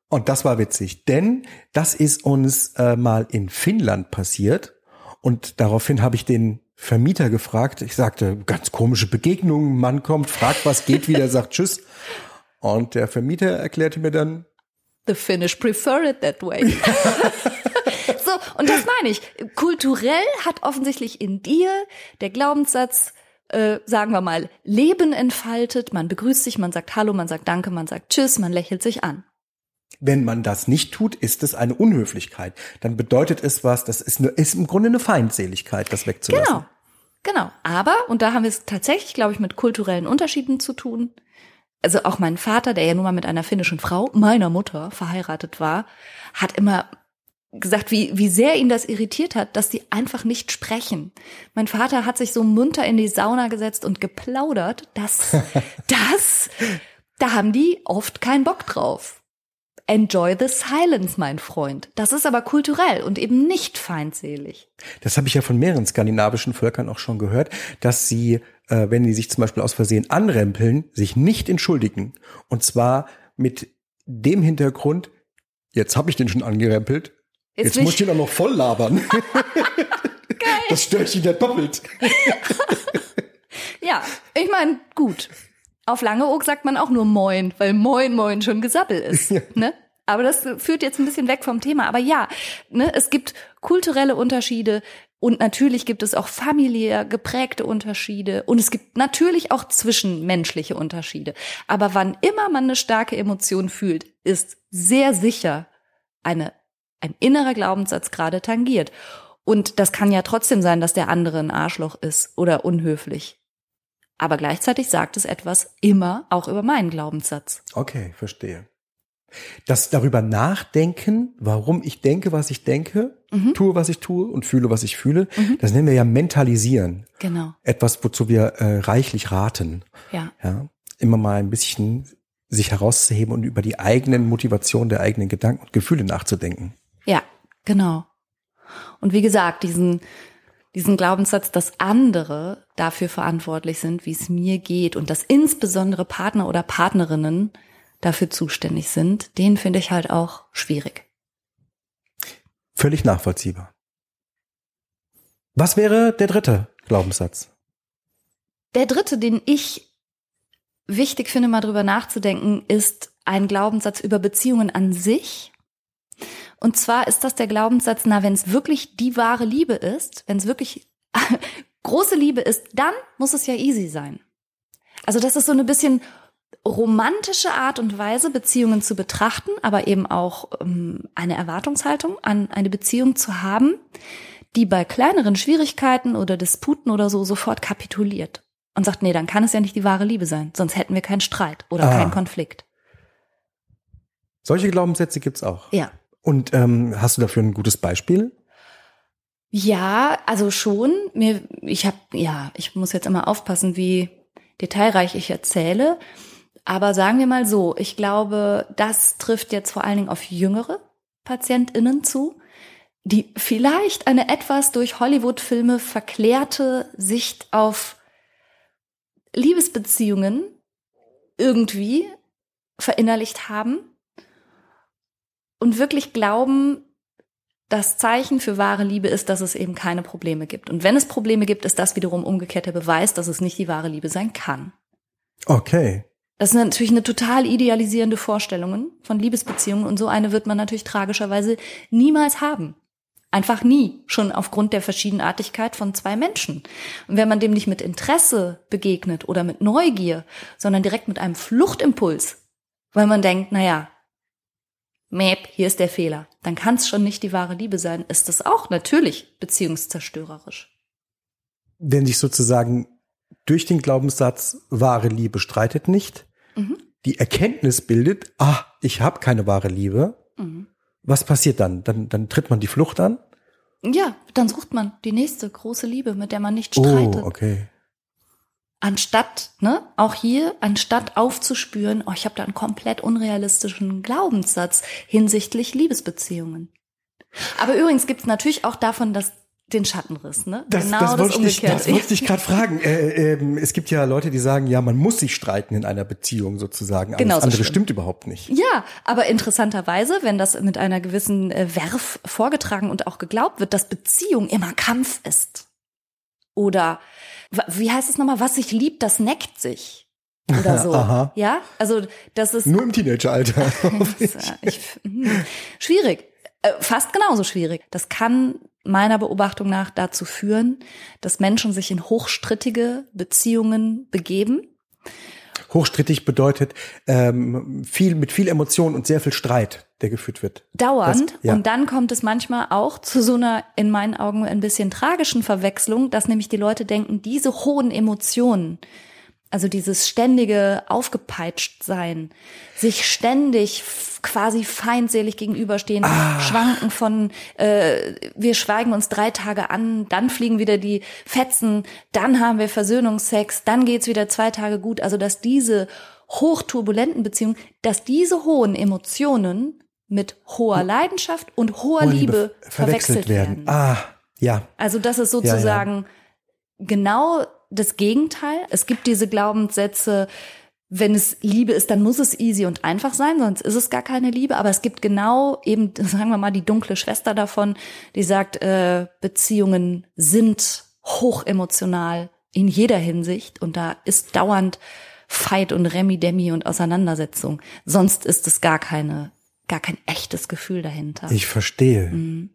[SPEAKER 2] Und das war witzig, denn das ist uns äh, mal in Finnland passiert. Und daraufhin habe ich den Vermieter gefragt. Ich sagte, ganz komische Begegnung. Mann kommt, fragt, was geht wieder, sagt Tschüss. Und der Vermieter erklärte mir dann,
[SPEAKER 1] The Finnish prefer it that way. und das meine ich. Kulturell hat offensichtlich in dir der Glaubenssatz, äh, sagen wir mal, Leben entfaltet. Man begrüßt sich, man sagt Hallo, man sagt Danke, man sagt Tschüss, man lächelt sich an.
[SPEAKER 2] Wenn man das nicht tut, ist es eine Unhöflichkeit. Dann bedeutet es was, das ist, eine, ist im Grunde eine Feindseligkeit, das wegzulassen.
[SPEAKER 1] Genau. Genau. Aber, und da haben wir es tatsächlich, glaube ich, mit kulturellen Unterschieden zu tun, also auch mein Vater, der ja nun mal mit einer finnischen Frau, meiner Mutter, verheiratet war, hat immer gesagt, wie, wie sehr ihn das irritiert hat, dass die einfach nicht sprechen. Mein Vater hat sich so munter in die Sauna gesetzt und geplaudert, dass das, da haben die oft keinen Bock drauf. Enjoy the silence, mein Freund. Das ist aber kulturell und eben nicht feindselig.
[SPEAKER 2] Das habe ich ja von mehreren skandinavischen Völkern auch schon gehört, dass sie, äh, wenn die sich zum Beispiel aus Versehen anrempeln, sich nicht entschuldigen. Und zwar mit dem Hintergrund, jetzt habe ich den schon angerempelt, jetzt, jetzt muss ich den auch noch voll labern. Geil. Das stört ihn ja doppelt.
[SPEAKER 1] ja, ich meine, gut. Auf Langeoog sagt man auch nur Moin, weil Moin Moin schon Gesabbel ist. Ja. Ne? Aber das führt jetzt ein bisschen weg vom Thema. Aber ja, ne, es gibt kulturelle Unterschiede und natürlich gibt es auch familiär geprägte Unterschiede und es gibt natürlich auch zwischenmenschliche Unterschiede. Aber wann immer man eine starke Emotion fühlt, ist sehr sicher eine, ein innerer Glaubenssatz gerade tangiert. Und das kann ja trotzdem sein, dass der andere ein Arschloch ist oder unhöflich. Aber gleichzeitig sagt es etwas immer auch über meinen Glaubenssatz.
[SPEAKER 2] Okay, verstehe. Das darüber nachdenken, warum ich denke, was ich denke, mhm. tue, was ich tue und fühle, was ich fühle, mhm. das nennen wir ja mentalisieren.
[SPEAKER 1] Genau.
[SPEAKER 2] Etwas, wozu wir äh, reichlich raten.
[SPEAKER 1] Ja.
[SPEAKER 2] ja. Immer mal ein bisschen sich herauszuheben und über die eigenen Motivationen der eigenen Gedanken und Gefühle nachzudenken.
[SPEAKER 1] Ja, genau. Und wie gesagt, diesen diesen Glaubenssatz, dass andere dafür verantwortlich sind, wie es mir geht und dass insbesondere Partner oder Partnerinnen dafür zuständig sind, den finde ich halt auch schwierig.
[SPEAKER 2] Völlig nachvollziehbar. Was wäre der dritte Glaubenssatz?
[SPEAKER 1] Der dritte, den ich wichtig finde, mal drüber nachzudenken, ist ein Glaubenssatz über Beziehungen an sich. Und zwar ist das der Glaubenssatz, na, wenn es wirklich die wahre Liebe ist, wenn es wirklich große Liebe ist, dann muss es ja easy sein. Also das ist so eine bisschen romantische Art und Weise, Beziehungen zu betrachten, aber eben auch ähm, eine Erwartungshaltung an eine Beziehung zu haben, die bei kleineren Schwierigkeiten oder Disputen oder so sofort kapituliert und sagt, nee, dann kann es ja nicht die wahre Liebe sein, sonst hätten wir keinen Streit oder ah. keinen Konflikt.
[SPEAKER 2] Solche Glaubenssätze gibt's auch.
[SPEAKER 1] Ja.
[SPEAKER 2] Und ähm, hast du dafür ein gutes Beispiel?
[SPEAKER 1] Ja, also schon. Mir, ich habe, ja, ich muss jetzt immer aufpassen, wie detailreich ich erzähle. Aber sagen wir mal so, ich glaube, das trifft jetzt vor allen Dingen auf jüngere PatientInnen zu, die vielleicht eine etwas durch Hollywood-Filme verklärte Sicht auf Liebesbeziehungen irgendwie verinnerlicht haben und wirklich glauben, das Zeichen für wahre Liebe ist, dass es eben keine Probleme gibt. Und wenn es Probleme gibt, ist das wiederum umgekehrt der Beweis, dass es nicht die wahre Liebe sein kann.
[SPEAKER 2] Okay.
[SPEAKER 1] Das sind natürlich eine total idealisierende Vorstellungen von Liebesbeziehungen und so eine wird man natürlich tragischerweise niemals haben. Einfach nie, schon aufgrund der Verschiedenartigkeit von zwei Menschen. Und wenn man dem nicht mit Interesse begegnet oder mit Neugier, sondern direkt mit einem Fluchtimpuls, weil man denkt, naja, Mäp, hier ist der Fehler, dann kann es schon nicht die wahre Liebe sein, ist das auch natürlich beziehungszerstörerisch.
[SPEAKER 2] Wenn sich sozusagen durch den Glaubenssatz wahre Liebe streitet nicht, mhm. die Erkenntnis bildet, ah, ich habe keine wahre Liebe, mhm was passiert dann? Dann, dann tritt man die Flucht an?
[SPEAKER 1] Ja, dann sucht man die nächste große Liebe, mit der man nicht streitet.
[SPEAKER 2] Oh, okay.
[SPEAKER 1] Anstatt, ne, auch hier, anstatt aufzuspüren, oh, ich habe da einen komplett unrealistischen Glaubenssatz hinsichtlich Liebesbeziehungen. Aber übrigens gibt's natürlich auch davon, dass den Schattenriss, ne?
[SPEAKER 2] Das, genau das, das, ich, das wollte ich gerade fragen. Äh, äh, es gibt ja Leute, die sagen, ja, man muss sich streiten in einer Beziehung sozusagen. Genau andere schlimm. stimmt überhaupt nicht.
[SPEAKER 1] Ja, aber interessanterweise, wenn das mit einer gewissen äh, Werf vorgetragen und auch geglaubt wird, dass Beziehung immer Kampf ist. Oder wie heißt es nochmal, was sich liebt, das neckt sich oder so. Aha. Ja, also das ist
[SPEAKER 2] nur im Teenageralter.
[SPEAKER 1] ich, hm, schwierig, äh, fast genauso schwierig. Das kann meiner Beobachtung nach dazu führen, dass Menschen sich in hochstrittige Beziehungen begeben.
[SPEAKER 2] Hochstrittig bedeutet ähm, viel mit viel Emotion und sehr viel Streit, der geführt wird.
[SPEAKER 1] Dauernd. Das, ja. Und dann kommt es manchmal auch zu so einer, in meinen Augen, ein bisschen tragischen Verwechslung, dass nämlich die Leute denken, diese hohen Emotionen, also dieses ständige aufgepeitscht sein, sich ständig quasi feindselig gegenüberstehen, ah. schwanken von äh, wir schweigen uns drei Tage an, dann fliegen wieder die Fetzen, dann haben wir Versöhnungsex, dann geht's wieder zwei Tage gut. Also dass diese hochturbulenten Beziehungen, dass diese hohen Emotionen mit hoher Leidenschaft und hoher, hoher Liebe, Liebe verwechselt, werden. werden.
[SPEAKER 2] Ah, ja.
[SPEAKER 1] Also das ist sozusagen ja, ja. genau das Gegenteil. Es gibt diese Glaubenssätze, wenn es Liebe ist, dann muss es easy und einfach sein, sonst ist es gar keine Liebe. Aber es gibt genau eben, sagen wir mal, die dunkle Schwester davon, die sagt, äh, Beziehungen sind hochemotional in jeder Hinsicht und da ist dauernd Fight und Remi-Demi und Auseinandersetzung. Sonst ist es gar keine, gar kein echtes Gefühl dahinter.
[SPEAKER 2] Ich verstehe. Mhm.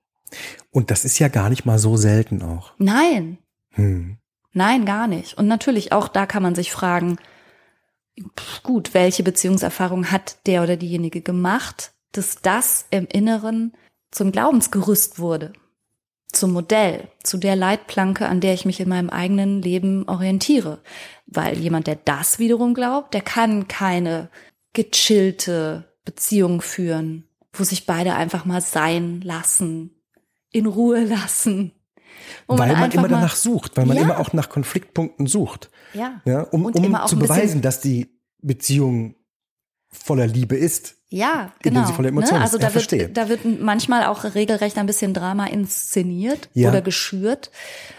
[SPEAKER 2] Und das ist ja gar nicht mal so selten auch.
[SPEAKER 1] Nein. Hm. Nein, gar nicht. Und natürlich auch da kann man sich fragen, gut, welche Beziehungserfahrung hat der oder diejenige gemacht, dass das im Inneren zum Glaubensgerüst wurde, zum Modell, zu der Leitplanke, an der ich mich in meinem eigenen Leben orientiere. Weil jemand, der das wiederum glaubt, der kann keine gechillte Beziehung führen, wo sich beide einfach mal sein lassen, in Ruhe lassen,
[SPEAKER 2] weil man, man immer danach sucht, weil man ja. immer auch nach Konfliktpunkten sucht.
[SPEAKER 1] Ja.
[SPEAKER 2] ja um um zu beweisen, dass die Beziehung voller Liebe ist.
[SPEAKER 1] Ja, genau.
[SPEAKER 2] Sie voller Emotionen
[SPEAKER 1] ne? Also
[SPEAKER 2] da
[SPEAKER 1] wird, da wird manchmal auch regelrecht ein bisschen Drama inszeniert ja. oder geschürt.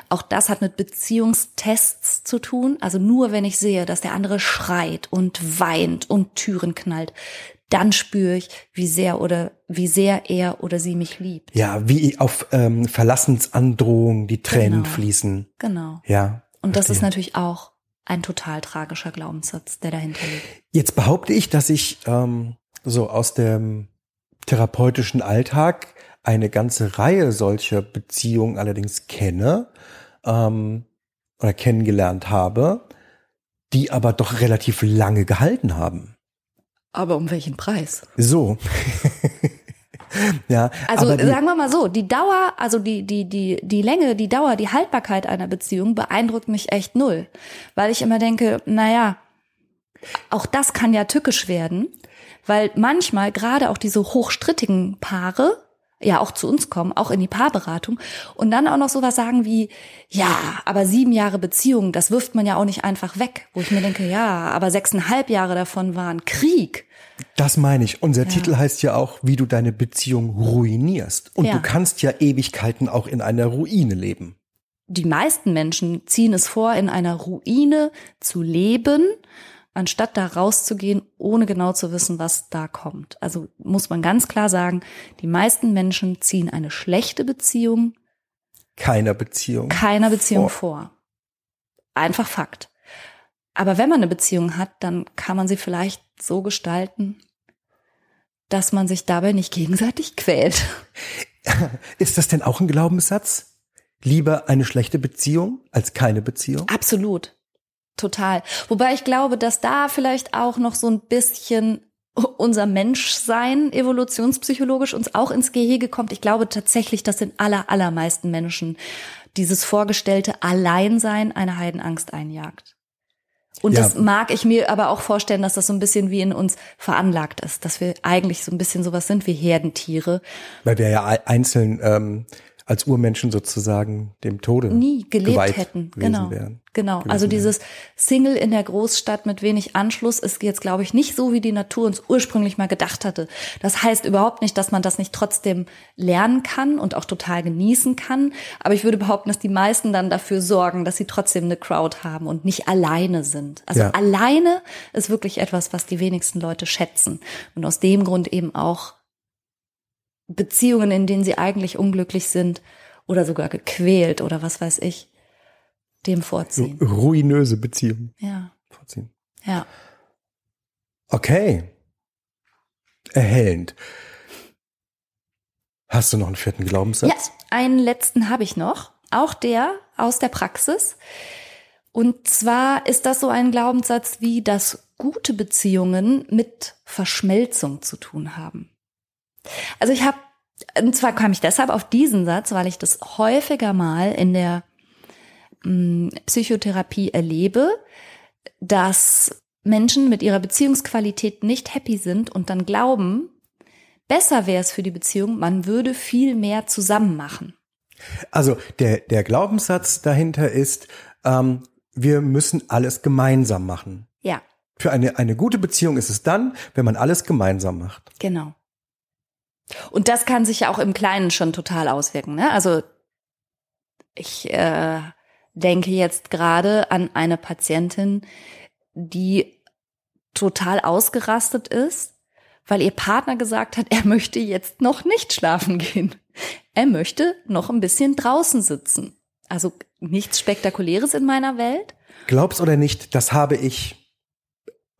[SPEAKER 1] Auch das hat mit Beziehungstests zu tun. Also nur wenn ich sehe, dass der andere schreit und weint und Türen knallt, dann spüre ich, wie sehr oder wie sehr er oder sie mich liebt.
[SPEAKER 2] Ja, wie auf ähm, Verlassensandrohung die Tränen genau. fließen.
[SPEAKER 1] Genau.
[SPEAKER 2] Ja.
[SPEAKER 1] Und verstehe. das ist natürlich auch ein total tragischer Glaubenssatz, der dahinter liegt.
[SPEAKER 2] Jetzt behaupte ich, dass ich ähm, so aus dem therapeutischen Alltag eine ganze Reihe solcher Beziehungen allerdings kenne ähm, oder kennengelernt habe, die aber doch relativ lange gehalten haben.
[SPEAKER 1] Aber um welchen Preis?
[SPEAKER 2] So. ja.
[SPEAKER 1] Also
[SPEAKER 2] die,
[SPEAKER 1] sagen wir mal so, die Dauer, also die, die, die, die Länge, die Dauer, die Haltbarkeit einer Beziehung beeindruckt mich echt null. Weil ich immer denke, naja, auch das kann ja tückisch werden, weil manchmal gerade auch diese hochstrittigen Paare ja auch zu uns kommen, auch in die Paarberatung und dann auch noch sowas sagen wie, ja, aber sieben Jahre Beziehung, das wirft man ja auch nicht einfach weg, wo ich mir denke, ja, aber sechseinhalb Jahre davon waren Krieg.
[SPEAKER 2] Das meine ich. Unser ja. Titel heißt ja auch, wie du deine Beziehung ruinierst. Und ja. du kannst ja Ewigkeiten auch in einer Ruine leben.
[SPEAKER 1] Die meisten Menschen ziehen es vor, in einer Ruine zu leben anstatt da rauszugehen, ohne genau zu wissen, was da kommt. Also muss man ganz klar sagen, die meisten Menschen ziehen eine schlechte Beziehung
[SPEAKER 2] keiner Beziehung
[SPEAKER 1] keiner Beziehung vor. vor. Einfach Fakt. Aber wenn man eine Beziehung hat, dann kann man sie vielleicht so gestalten, dass man sich dabei nicht gegenseitig quält.
[SPEAKER 2] Ist das denn auch ein Glaubenssatz? Lieber eine schlechte Beziehung als keine Beziehung?
[SPEAKER 1] Absolut. Total. Wobei ich glaube, dass da vielleicht auch noch so ein bisschen unser Menschsein evolutionspsychologisch uns auch ins Gehege kommt. Ich glaube tatsächlich, dass den aller, allermeisten Menschen dieses vorgestellte Alleinsein eine Heidenangst einjagt. Und ja. das mag ich mir aber auch vorstellen, dass das so ein bisschen wie in uns veranlagt ist, dass wir eigentlich so ein bisschen sowas sind wie Herdentiere.
[SPEAKER 2] Weil wir ja einzeln ähm, als Urmenschen sozusagen dem Tode
[SPEAKER 1] nie gelebt hätten. Genau. Wären, genau. Also dieses Single in der Großstadt mit wenig Anschluss ist jetzt, glaube ich, nicht so, wie die Natur uns ursprünglich mal gedacht hatte. Das heißt überhaupt nicht, dass man das nicht trotzdem lernen kann und auch total genießen kann. Aber ich würde behaupten, dass die meisten dann dafür sorgen, dass sie trotzdem eine Crowd haben und nicht alleine sind. Also ja. alleine ist wirklich etwas, was die wenigsten Leute schätzen. Und aus dem Grund eben auch Beziehungen, in denen sie eigentlich unglücklich sind oder sogar gequält oder was weiß ich, dem vorziehen.
[SPEAKER 2] Ruinöse Beziehungen.
[SPEAKER 1] Ja.
[SPEAKER 2] Vorziehen.
[SPEAKER 1] Ja.
[SPEAKER 2] Okay. Erhellend. Hast du noch einen vierten Glaubenssatz?
[SPEAKER 1] Ja, einen letzten habe ich noch. Auch der aus der Praxis. Und zwar ist das so ein Glaubenssatz wie, dass gute Beziehungen mit Verschmelzung zu tun haben. Also ich habe, und zwar kam ich deshalb auf diesen Satz, weil ich das häufiger mal in der mh, mm, Psychotherapie erlebe, dass Menschen mit ihrer Beziehungsqualität nicht happy sind und dann glauben, besser wäre es für die Beziehung, man würde viel mehr zusammen machen.
[SPEAKER 2] Also der, der Glaubenssatz dahinter ist, ähm, wir müssen alles gemeinsam machen.
[SPEAKER 1] Ja.
[SPEAKER 2] Für eine, eine gute Beziehung ist es dann, wenn man alles gemeinsam macht.
[SPEAKER 1] Genau. Und das kann sich ja auch im Kleinen schon total auswirken. Ne? Also ich äh, denke jetzt gerade an eine Patientin, die total ausgerastet ist, weil ihr Partner gesagt hat, er möchte jetzt noch nicht schlafen gehen. Er möchte noch ein bisschen draußen sitzen. Also nichts Spektakuläres in meiner Welt.
[SPEAKER 2] Glaub's oder nicht, das habe ich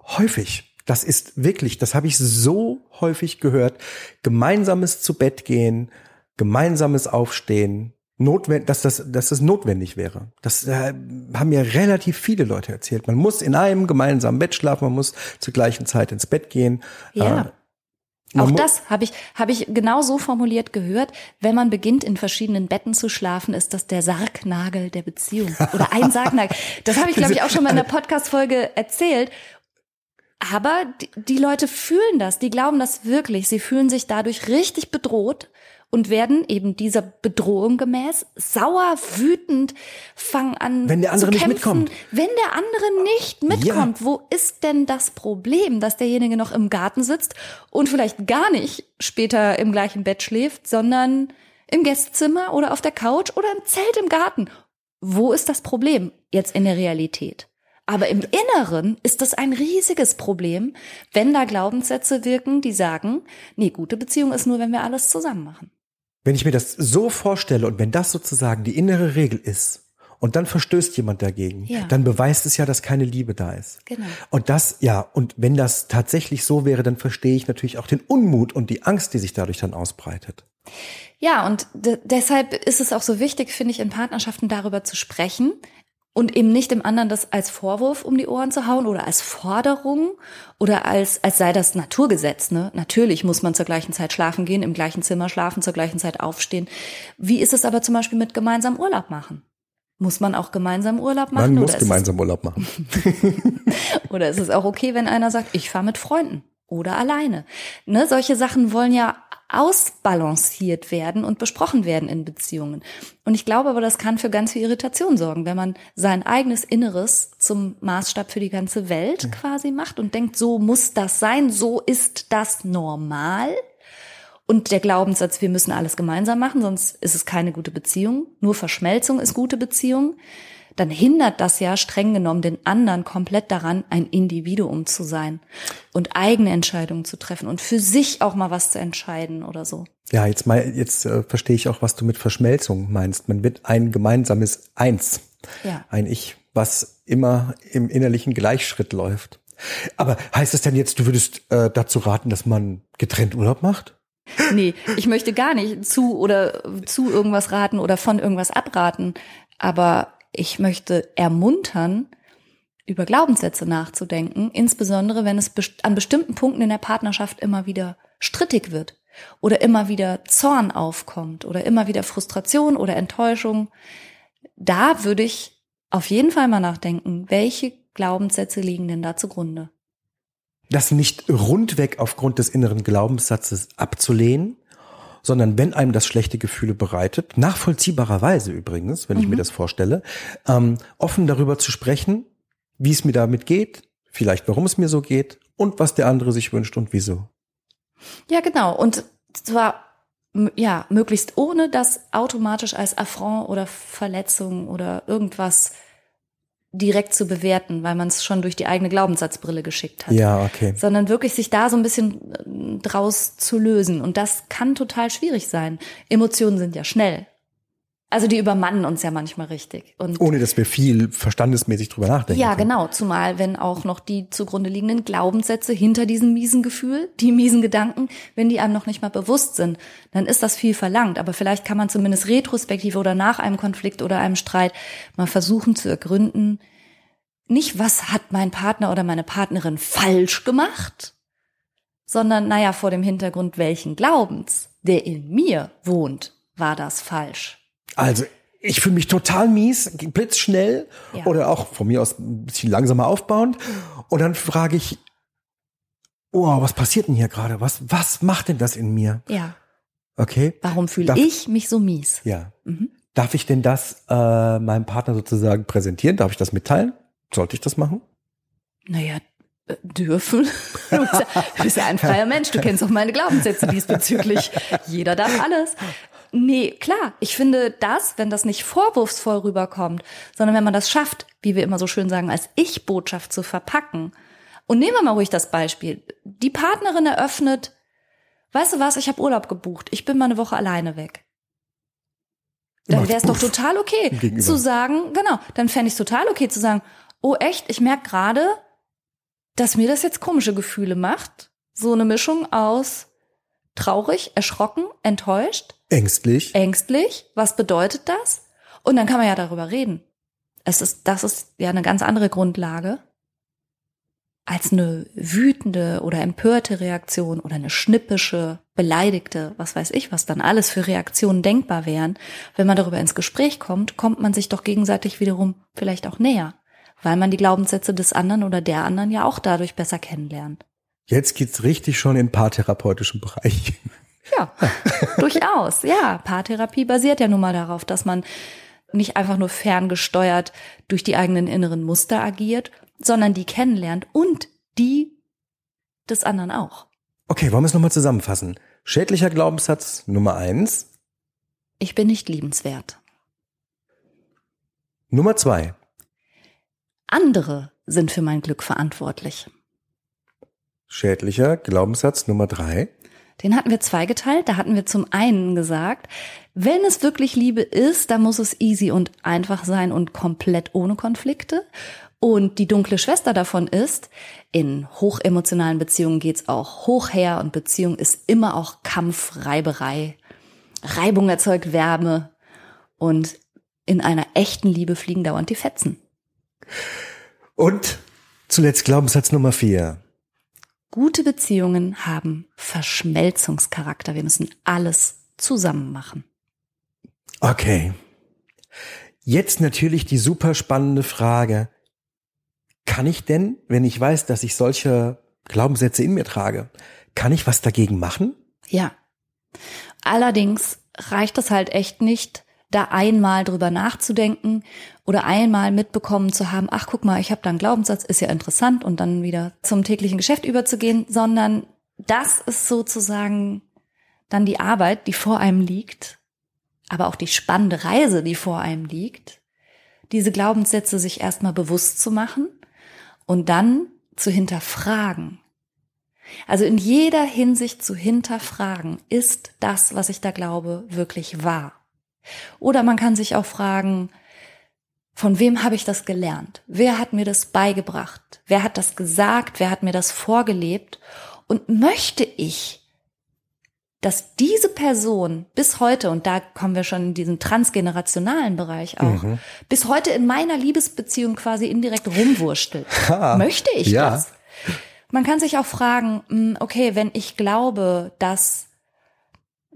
[SPEAKER 2] häufig. Das ist wirklich, das habe ich so häufig gehört. Gemeinsames zu Bett gehen, gemeinsames Aufstehen, notwendig, dass das, dass das notwendig wäre. Das äh, haben mir relativ viele Leute erzählt. Man muss in einem gemeinsamen Bett schlafen, man muss zur gleichen Zeit ins Bett gehen.
[SPEAKER 1] Ja. Äh, auch das habe ich, habe ich genau so formuliert gehört. Wenn man beginnt, in verschiedenen Betten zu schlafen, ist das der Sargnagel der Beziehung. Oder ein Sargnagel. Das habe ich, glaube ich, auch schon mal in der Podcast-Folge erzählt. Aber die, die Leute fühlen das, die glauben das wirklich. Sie fühlen sich dadurch richtig bedroht und werden eben dieser Bedrohung gemäß sauer, wütend, fangen an
[SPEAKER 2] wenn der andere
[SPEAKER 1] zu kämpfen,
[SPEAKER 2] nicht mitkommt.
[SPEAKER 1] Wenn der andere nicht mitkommt, ja. wo ist denn das Problem, dass derjenige noch im Garten sitzt und vielleicht gar nicht später im gleichen Bett schläft, sondern im Gästezimmer oder auf der Couch oder im Zelt im Garten? Wo ist das Problem jetzt in der Realität? Aber im Inneren ist das ein riesiges Problem, wenn da Glaubenssätze wirken, die sagen, nee, gute Beziehung ist nur, wenn wir alles zusammen machen.
[SPEAKER 2] Wenn ich mir das so vorstelle und wenn das sozusagen die innere Regel ist und dann verstößt jemand dagegen,
[SPEAKER 1] Ja.
[SPEAKER 2] dann beweist es ja, dass keine Liebe da ist.
[SPEAKER 1] Genau.
[SPEAKER 2] Und das, ja, und wenn das tatsächlich so wäre, dann verstehe ich natürlich auch den Unmut und die Angst, die sich dadurch dann ausbreitet.
[SPEAKER 1] Ja, und de deshalb ist es auch so wichtig, finde ich, in Partnerschaften darüber zu sprechen und eben nicht dem anderen das als Vorwurf um die Ohren zu hauen oder als Forderung oder als, als sei das Naturgesetz. Ne? Natürlich muss man zur gleichen Zeit schlafen gehen, im gleichen Zimmer schlafen, zur gleichen Zeit aufstehen. Wie ist es aber zum Beispiel mit gemeinsam Urlaub machen? Muss man auch gemeinsam Urlaub machen?
[SPEAKER 2] Man muss gemeinsam Urlaub machen.
[SPEAKER 1] oder ist es auch okay, wenn einer sagt, ich fahre mit Freunden oder alleine? Ne, solche Sachen wollen ja ausbalanciert werden und besprochen werden in Beziehungen. Und ich glaube aber, das kann für ganz viel Irritation sorgen, wenn man sein eigenes Inneres zum Maßstab für die ganze Welt quasi macht und denkt, so muss das sein, so ist das normal. Und der Glaubenssatz, wir müssen alles gemeinsam machen, sonst ist es keine gute Beziehung. Nur Verschmelzung ist gute Beziehung. Dann hindert das ja streng genommen den anderen komplett daran, ein Individuum zu sein und eigene Entscheidungen zu treffen und für sich auch mal was zu entscheiden oder so.
[SPEAKER 2] Ja, jetzt mal, jetzt äh, verstehe ich auch, was du mit Verschmelzung meinst. Man wird ein gemeinsames Eins.
[SPEAKER 1] Ja.
[SPEAKER 2] Ein Ich, was immer im innerlichen Gleichschritt läuft. Aber heißt das denn jetzt, du würdest äh, dazu raten, dass man getrennt Urlaub macht?
[SPEAKER 1] Nee, ich möchte gar nicht zu oder zu irgendwas raten oder von irgendwas abraten, aber ich möchte ermuntern, über Glaubenssätze nachzudenken, insbesondere wenn es an bestimmten Punkten in der Partnerschaft immer wieder strittig wird oder immer wieder Zorn aufkommt oder immer wieder Frustration oder Enttäuschung. Da würde ich auf jeden Fall mal nachdenken, welche Glaubenssätze liegen denn da zugrunde?
[SPEAKER 2] Das nicht rundweg aufgrund des inneren Glaubenssatzes abzulehnen, sondern wenn einem das schlechte Gefühle bereitet, nachvollziehbarerweise übrigens, wenn ich mir das vorstelle, ähm, offen darüber zu sprechen, wie es mir damit geht, vielleicht warum es mir so geht und was der andere sich wünscht und wieso.
[SPEAKER 1] Ja, genau. Und zwar, ja, möglichst ohne das automatisch als Affront oder Verletzung oder irgendwas direkt zu bewerten, weil man es schon durch die eigene Glaubenssatzbrille geschickt hat.
[SPEAKER 2] Ja, okay.
[SPEAKER 1] Sondern wirklich sich da so ein bisschen äh, draus zu lösen. Und das kann total schwierig sein. Emotionen sind ja schnell. Also die übermannen uns ja manchmal richtig. Und
[SPEAKER 2] Ohne dass wir viel verstandesmäßig drüber nachdenken.
[SPEAKER 1] ja,
[SPEAKER 2] können.
[SPEAKER 1] genau. Zumal, wenn auch noch die zugrunde liegenden Glaubenssätze hinter diesem miesen Gefühl, die miesen Gedanken, wenn die einem noch nicht mal bewusst sind, dann ist das viel verlangt. Aber vielleicht kann man zumindest retrospektiv oder nach einem Konflikt oder einem Streit mal versuchen zu ergründen, nicht was hat mein Partner oder meine Partnerin falsch gemacht, sondern, naja, vor dem Hintergrund welchen Glaubens, der in mir wohnt, war das falsch.
[SPEAKER 2] Also, ich fühle mich total mies, blitzschnell
[SPEAKER 1] Ja.
[SPEAKER 2] oder auch von mir aus ein bisschen langsamer aufbauend. Und dann frage ich, oh, was passiert denn hier gerade? Was, was macht denn das in mir?
[SPEAKER 1] Ja.
[SPEAKER 2] Okay.
[SPEAKER 1] Warum fühle ich mich so mies?
[SPEAKER 2] Ja.
[SPEAKER 1] Mhm.
[SPEAKER 2] Darf ich denn das äh, meinem Partner sozusagen präsentieren? Darf ich das mitteilen? Sollte ich das machen?
[SPEAKER 1] Naja, äh, dürfen. Du bist, ja, du bist ja ein freier Mensch. Du kennst auch meine Glaubenssätze diesbezüglich. Jeder darf alles. Nee, klar. Ich finde das, wenn das nicht vorwurfsvoll rüberkommt, sondern wenn man das schafft, wie wir immer so schön sagen, als Ich-Botschaft zu verpacken. Und nehmen wir mal ruhig das Beispiel. Die Partnerin eröffnet, weißt du was, ich habe Urlaub gebucht. Ich bin mal eine Woche alleine weg. Dann wäre es doch total okay
[SPEAKER 2] gegenüber.
[SPEAKER 1] zu sagen, genau, dann fände ich es total okay zu sagen, oh echt, ich merke gerade, dass mir das jetzt komische Gefühle macht. So eine Mischung aus traurig, erschrocken, enttäuscht,
[SPEAKER 2] Ängstlich.
[SPEAKER 1] ängstlich. Was bedeutet das? Und dann kann man ja darüber reden. Es ist, das ist ja eine ganz andere Grundlage als eine wütende oder empörte Reaktion oder eine schnippische, beleidigte, was weiß ich, was dann alles für Reaktionen denkbar wären. Wenn man darüber ins Gespräch kommt, kommt man sich doch gegenseitig wiederum vielleicht auch näher, weil man die Glaubenssätze des anderen oder der anderen ja auch dadurch besser kennenlernt.
[SPEAKER 2] Jetzt geht's richtig schon in paartherapeutischen Bereich.
[SPEAKER 1] Ja, durchaus. Ja, Paartherapie basiert ja nun mal darauf, dass man nicht einfach nur ferngesteuert durch die eigenen inneren Muster agiert, sondern die kennenlernt und die des anderen auch.
[SPEAKER 2] Okay, wollen wir es nochmal zusammenfassen? Schädlicher Glaubenssatz Nummer eins.
[SPEAKER 1] Ich bin nicht liebenswert.
[SPEAKER 2] Nummer zwei.
[SPEAKER 1] Andere sind für mein Glück verantwortlich.
[SPEAKER 2] Schädlicher Glaubenssatz Nummer drei.
[SPEAKER 1] Den hatten wir zweigeteilt. Da hatten wir zum einen gesagt, wenn es wirklich Liebe ist, dann muss es easy und einfach sein und komplett ohne Konflikte. Und die dunkle Schwester davon ist, in hochemotionalen Beziehungen geht's auch hoch her und Beziehung ist immer auch Kampf, Reiberei. Reibung erzeugt Wärme und in einer echten Liebe fliegen dauernd die Fetzen.
[SPEAKER 2] Und zuletzt Glaubenssatz Nummer vier.
[SPEAKER 1] Gute Beziehungen haben Verschmelzungscharakter. Wir müssen alles zusammen machen.
[SPEAKER 2] Okay. Jetzt natürlich die super spannende Frage. Kann ich denn, wenn ich weiß, dass ich solche Glaubenssätze in mir trage, kann ich was dagegen machen?
[SPEAKER 1] Ja. Allerdings reicht es halt echt nicht, da einmal drüber nachzudenken oder einmal mitbekommen zu haben, ach guck mal, ich habe da einen Glaubenssatz, ist ja interessant und dann wieder zum täglichen Geschäft überzugehen, sondern das ist sozusagen dann die Arbeit, die vor einem liegt, aber auch die spannende Reise, die vor einem liegt, diese Glaubenssätze sich erstmal bewusst zu machen und dann zu hinterfragen. Also in jeder Hinsicht zu hinterfragen, ist das, was ich da glaube, wirklich wahr? Oder man kann sich auch fragen, von wem habe ich das gelernt? Wer hat mir das beigebracht? Wer hat das gesagt? Wer hat mir das vorgelebt? Und möchte ich, dass diese Person bis heute, und da kommen wir schon in diesen transgenerationalen Bereich auch, mhm. bis heute in meiner Liebesbeziehung quasi indirekt rumwurstelt. Ha, möchte ich ja. das? Man kann sich auch fragen, hm, okay, wenn ich glaube, dass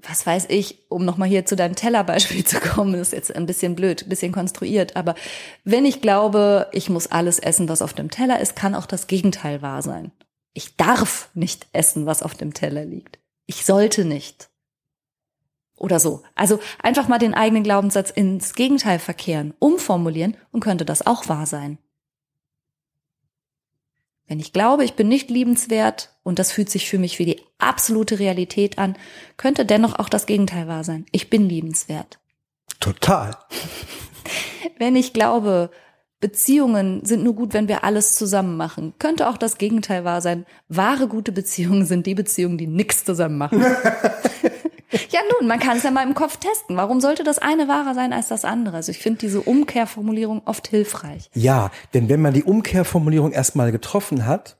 [SPEAKER 1] was weiß ich, um nochmal hier zu deinem Tellerbeispiel zu kommen, ist jetzt ein bisschen blöd, ein bisschen konstruiert, aber wenn ich glaube, ich muss alles essen, was auf dem Teller ist, kann auch das Gegenteil wahr sein. Ich darf nicht essen, was auf dem Teller liegt. Ich sollte nicht. Oder so. Also einfach mal den eigenen Glaubenssatz ins Gegenteil verkehren, umformulieren und könnte das auch wahr sein. Wenn ich glaube, ich bin nicht liebenswert und das fühlt sich für mich wie die absolute Realität an, könnte dennoch auch das Gegenteil wahr sein. Ich bin liebenswert.
[SPEAKER 2] Total.
[SPEAKER 1] Wenn ich glaube, Beziehungen sind nur gut, wenn wir alles zusammen machen, könnte auch das Gegenteil wahr sein. Wahre gute Beziehungen sind die Beziehungen, die nichts zusammen machen. Ja, nun, man kann es ja mal im Kopf testen. Warum sollte das eine wahrer sein als das andere? Also ich finde diese Umkehrformulierung oft hilfreich.
[SPEAKER 2] Ja, denn wenn man die Umkehrformulierung erstmal getroffen hat,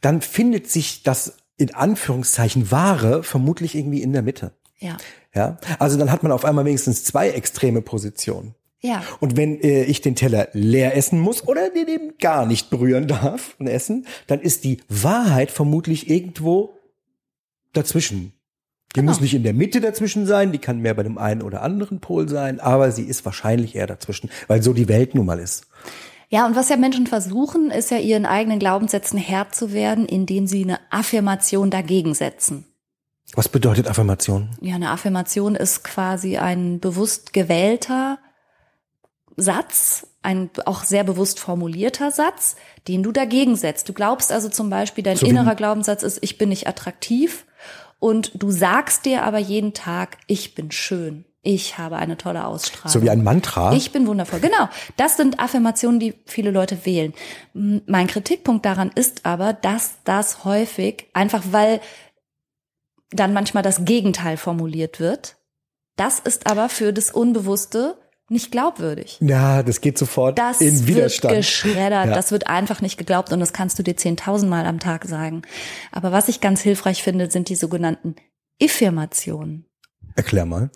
[SPEAKER 2] dann findet sich das in Anführungszeichen wahre vermutlich irgendwie in der Mitte.
[SPEAKER 1] Ja.
[SPEAKER 2] Ja, also dann hat man auf einmal wenigstens zwei extreme Positionen.
[SPEAKER 1] Ja.
[SPEAKER 2] Und wenn äh, ich den Teller leer essen muss oder den eben gar nicht berühren darf und essen, dann ist die Wahrheit vermutlich irgendwo dazwischen. Die genau. muss nicht in der Mitte dazwischen sein, die kann mehr bei dem einen oder anderen Pol sein, aber sie ist wahrscheinlich eher dazwischen, weil so die Welt nun mal ist.
[SPEAKER 1] Ja, und was ja Menschen versuchen, ist ja ihren eigenen Glaubenssätzen Herr zu werden, indem sie eine Affirmation dagegen setzen.
[SPEAKER 2] Was bedeutet Affirmation?
[SPEAKER 1] Ja, eine Affirmation ist quasi ein bewusst gewählter Satz, ein auch sehr bewusst formulierter Satz, den du dagegen setzt. Du glaubst also zum Beispiel, dein so innerer Glaubenssatz ist, ich bin nicht attraktiv und du sagst dir aber jeden Tag, ich bin schön. Ich habe eine tolle Ausstrahlung.
[SPEAKER 2] So wie ein Mantra.
[SPEAKER 1] Ich bin wundervoll. Genau. Das sind Affirmationen, die viele Leute wählen. Mein Kritikpunkt daran ist aber, dass das häufig, einfach weil dann manchmal das Gegenteil formuliert wird. Das ist aber für das Unbewusste nicht glaubwürdig.
[SPEAKER 2] Ja, das geht sofort das in Widerstand.
[SPEAKER 1] Das wird geschreddert, ja. das wird einfach nicht geglaubt und das kannst du dir zehntausendmal am Tag sagen. Aber was ich ganz hilfreich finde, sind die sogenannten Affirmationen.
[SPEAKER 2] Erklär mal.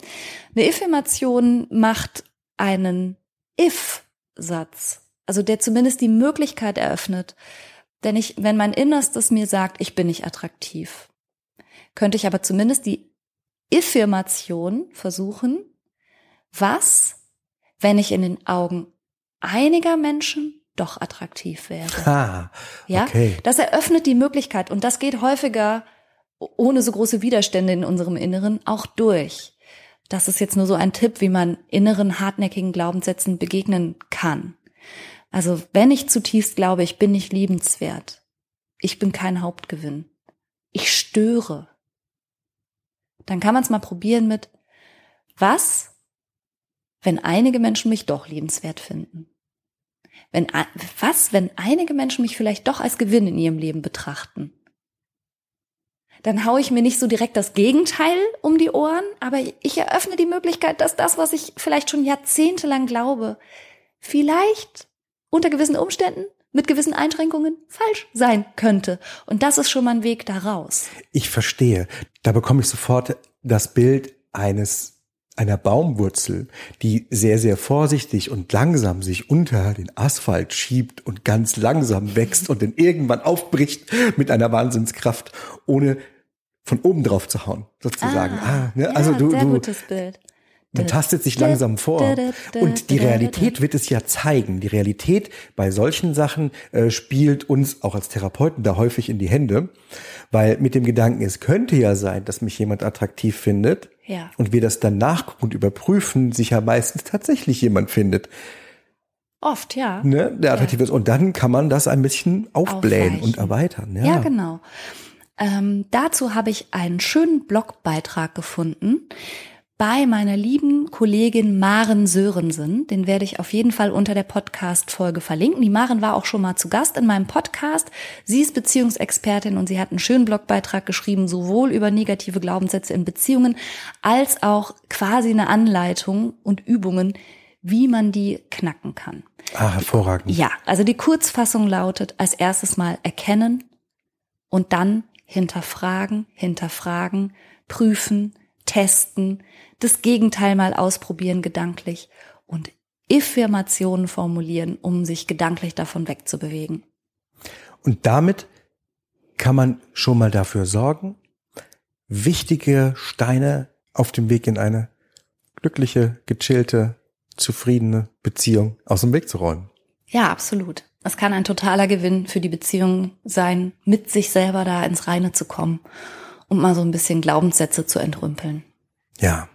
[SPEAKER 1] Eine Affirmation macht einen If-Satz, also der zumindest die Möglichkeit eröffnet, denn ich, wenn mein Innerstes mir sagt, ich bin nicht attraktiv, könnte ich aber zumindest die Affirmation versuchen, was wenn ich in den Augen einiger Menschen doch attraktiv wäre.
[SPEAKER 2] Ah, okay.
[SPEAKER 1] Ja, das eröffnet die Möglichkeit und das geht häufiger ohne so große Widerstände in unserem Inneren auch durch. Das ist jetzt nur so ein Tipp, wie man inneren hartnäckigen Glaubenssätzen begegnen kann. Also wenn ich zutiefst glaube, ich bin nicht liebenswert, ich bin kein Hauptgewinn, ich störe, dann kann man es mal probieren mit, was wenn einige Menschen mich doch liebenswert finden? Wenn, was, wenn einige Menschen mich vielleicht doch als Gewinn in ihrem Leben betrachten? dann haue ich mir nicht so direkt das Gegenteil um die Ohren, aber ich eröffne die Möglichkeit, dass das, was ich vielleicht schon jahrzehntelang glaube, vielleicht unter gewissen Umständen mit gewissen Einschränkungen falsch sein könnte. Und das ist schon mal ein Weg daraus.
[SPEAKER 2] Ich verstehe. Da bekomme ich sofort das Bild eines einer Baumwurzel, die sehr, sehr vorsichtig und langsam sich unter den Asphalt schiebt und ganz langsam wächst und dann irgendwann aufbricht mit einer Wahnsinnskraft, ohne von oben drauf zu hauen, sozusagen.
[SPEAKER 1] Ah, ah ne? also ja, du, sehr du, gutes Bild.
[SPEAKER 2] Man tastet sich langsam vor. Und die Realität wird es ja zeigen. Die Realität bei solchen Sachen äh, spielt uns auch als Therapeuten da häufig in die Hände, weil mit dem Gedanken, es könnte ja sein, dass mich jemand attraktiv findet.
[SPEAKER 1] Ja.
[SPEAKER 2] Und wir das dann nachgucken und überprüfen, sich ja meistens tatsächlich jemand findet.
[SPEAKER 1] Oft, ja.
[SPEAKER 2] Ne, der attraktiv ja. ist. Und dann kann man das ein bisschen aufblähen Aufweichen. und erweitern. Ja,
[SPEAKER 1] ja genau. Ähm, dazu habe ich einen schönen Blogbeitrag gefunden bei meiner lieben Kollegin Maren Sörensen. Den werde ich auf jeden Fall unter der Podcast-Folge verlinken. Die Maren war auch schon mal zu Gast in meinem Podcast. Sie ist Beziehungsexpertin und sie hat einen schönen Blogbeitrag geschrieben, sowohl über negative Glaubenssätze in Beziehungen als auch quasi eine Anleitung und Übungen, wie man die knacken kann.
[SPEAKER 2] Ah, hervorragend.
[SPEAKER 1] Ja, also die Kurzfassung lautet als erstes mal erkennen und dann hinterfragen, hinterfragen, prüfen, testen, das Gegenteil mal ausprobieren gedanklich und Affirmationen formulieren, um sich gedanklich davon wegzubewegen.
[SPEAKER 2] Und damit kann man schon mal dafür sorgen, wichtige Steine auf dem Weg in eine glückliche, gechillte, zufriedene Beziehung aus dem Weg zu räumen.
[SPEAKER 1] Ja, absolut. Es kann ein totaler Gewinn für die Beziehung sein, mit sich selber da ins Reine zu kommen und mal so ein bisschen Glaubenssätze zu entrümpeln.
[SPEAKER 2] Ja.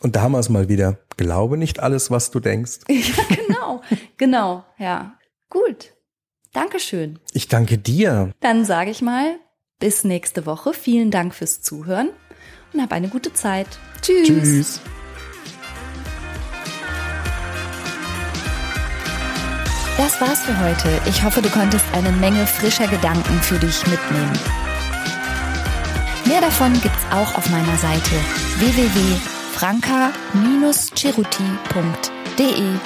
[SPEAKER 2] Und da haben wir es mal wieder. Glaube nicht alles, was du denkst.
[SPEAKER 1] Ja, genau. genau, ja. Gut. Dankeschön.
[SPEAKER 2] Ich danke dir.
[SPEAKER 1] Dann sage ich mal, bis nächste Woche. Vielen Dank fürs Zuhören und hab eine gute Zeit. Tschüss. Tschüss. Das war's für heute. Ich hoffe, du konntest eine Menge frischer Gedanken für dich mitnehmen. Mehr davon gibt's auch auf meiner Seite www franca-ceruti.de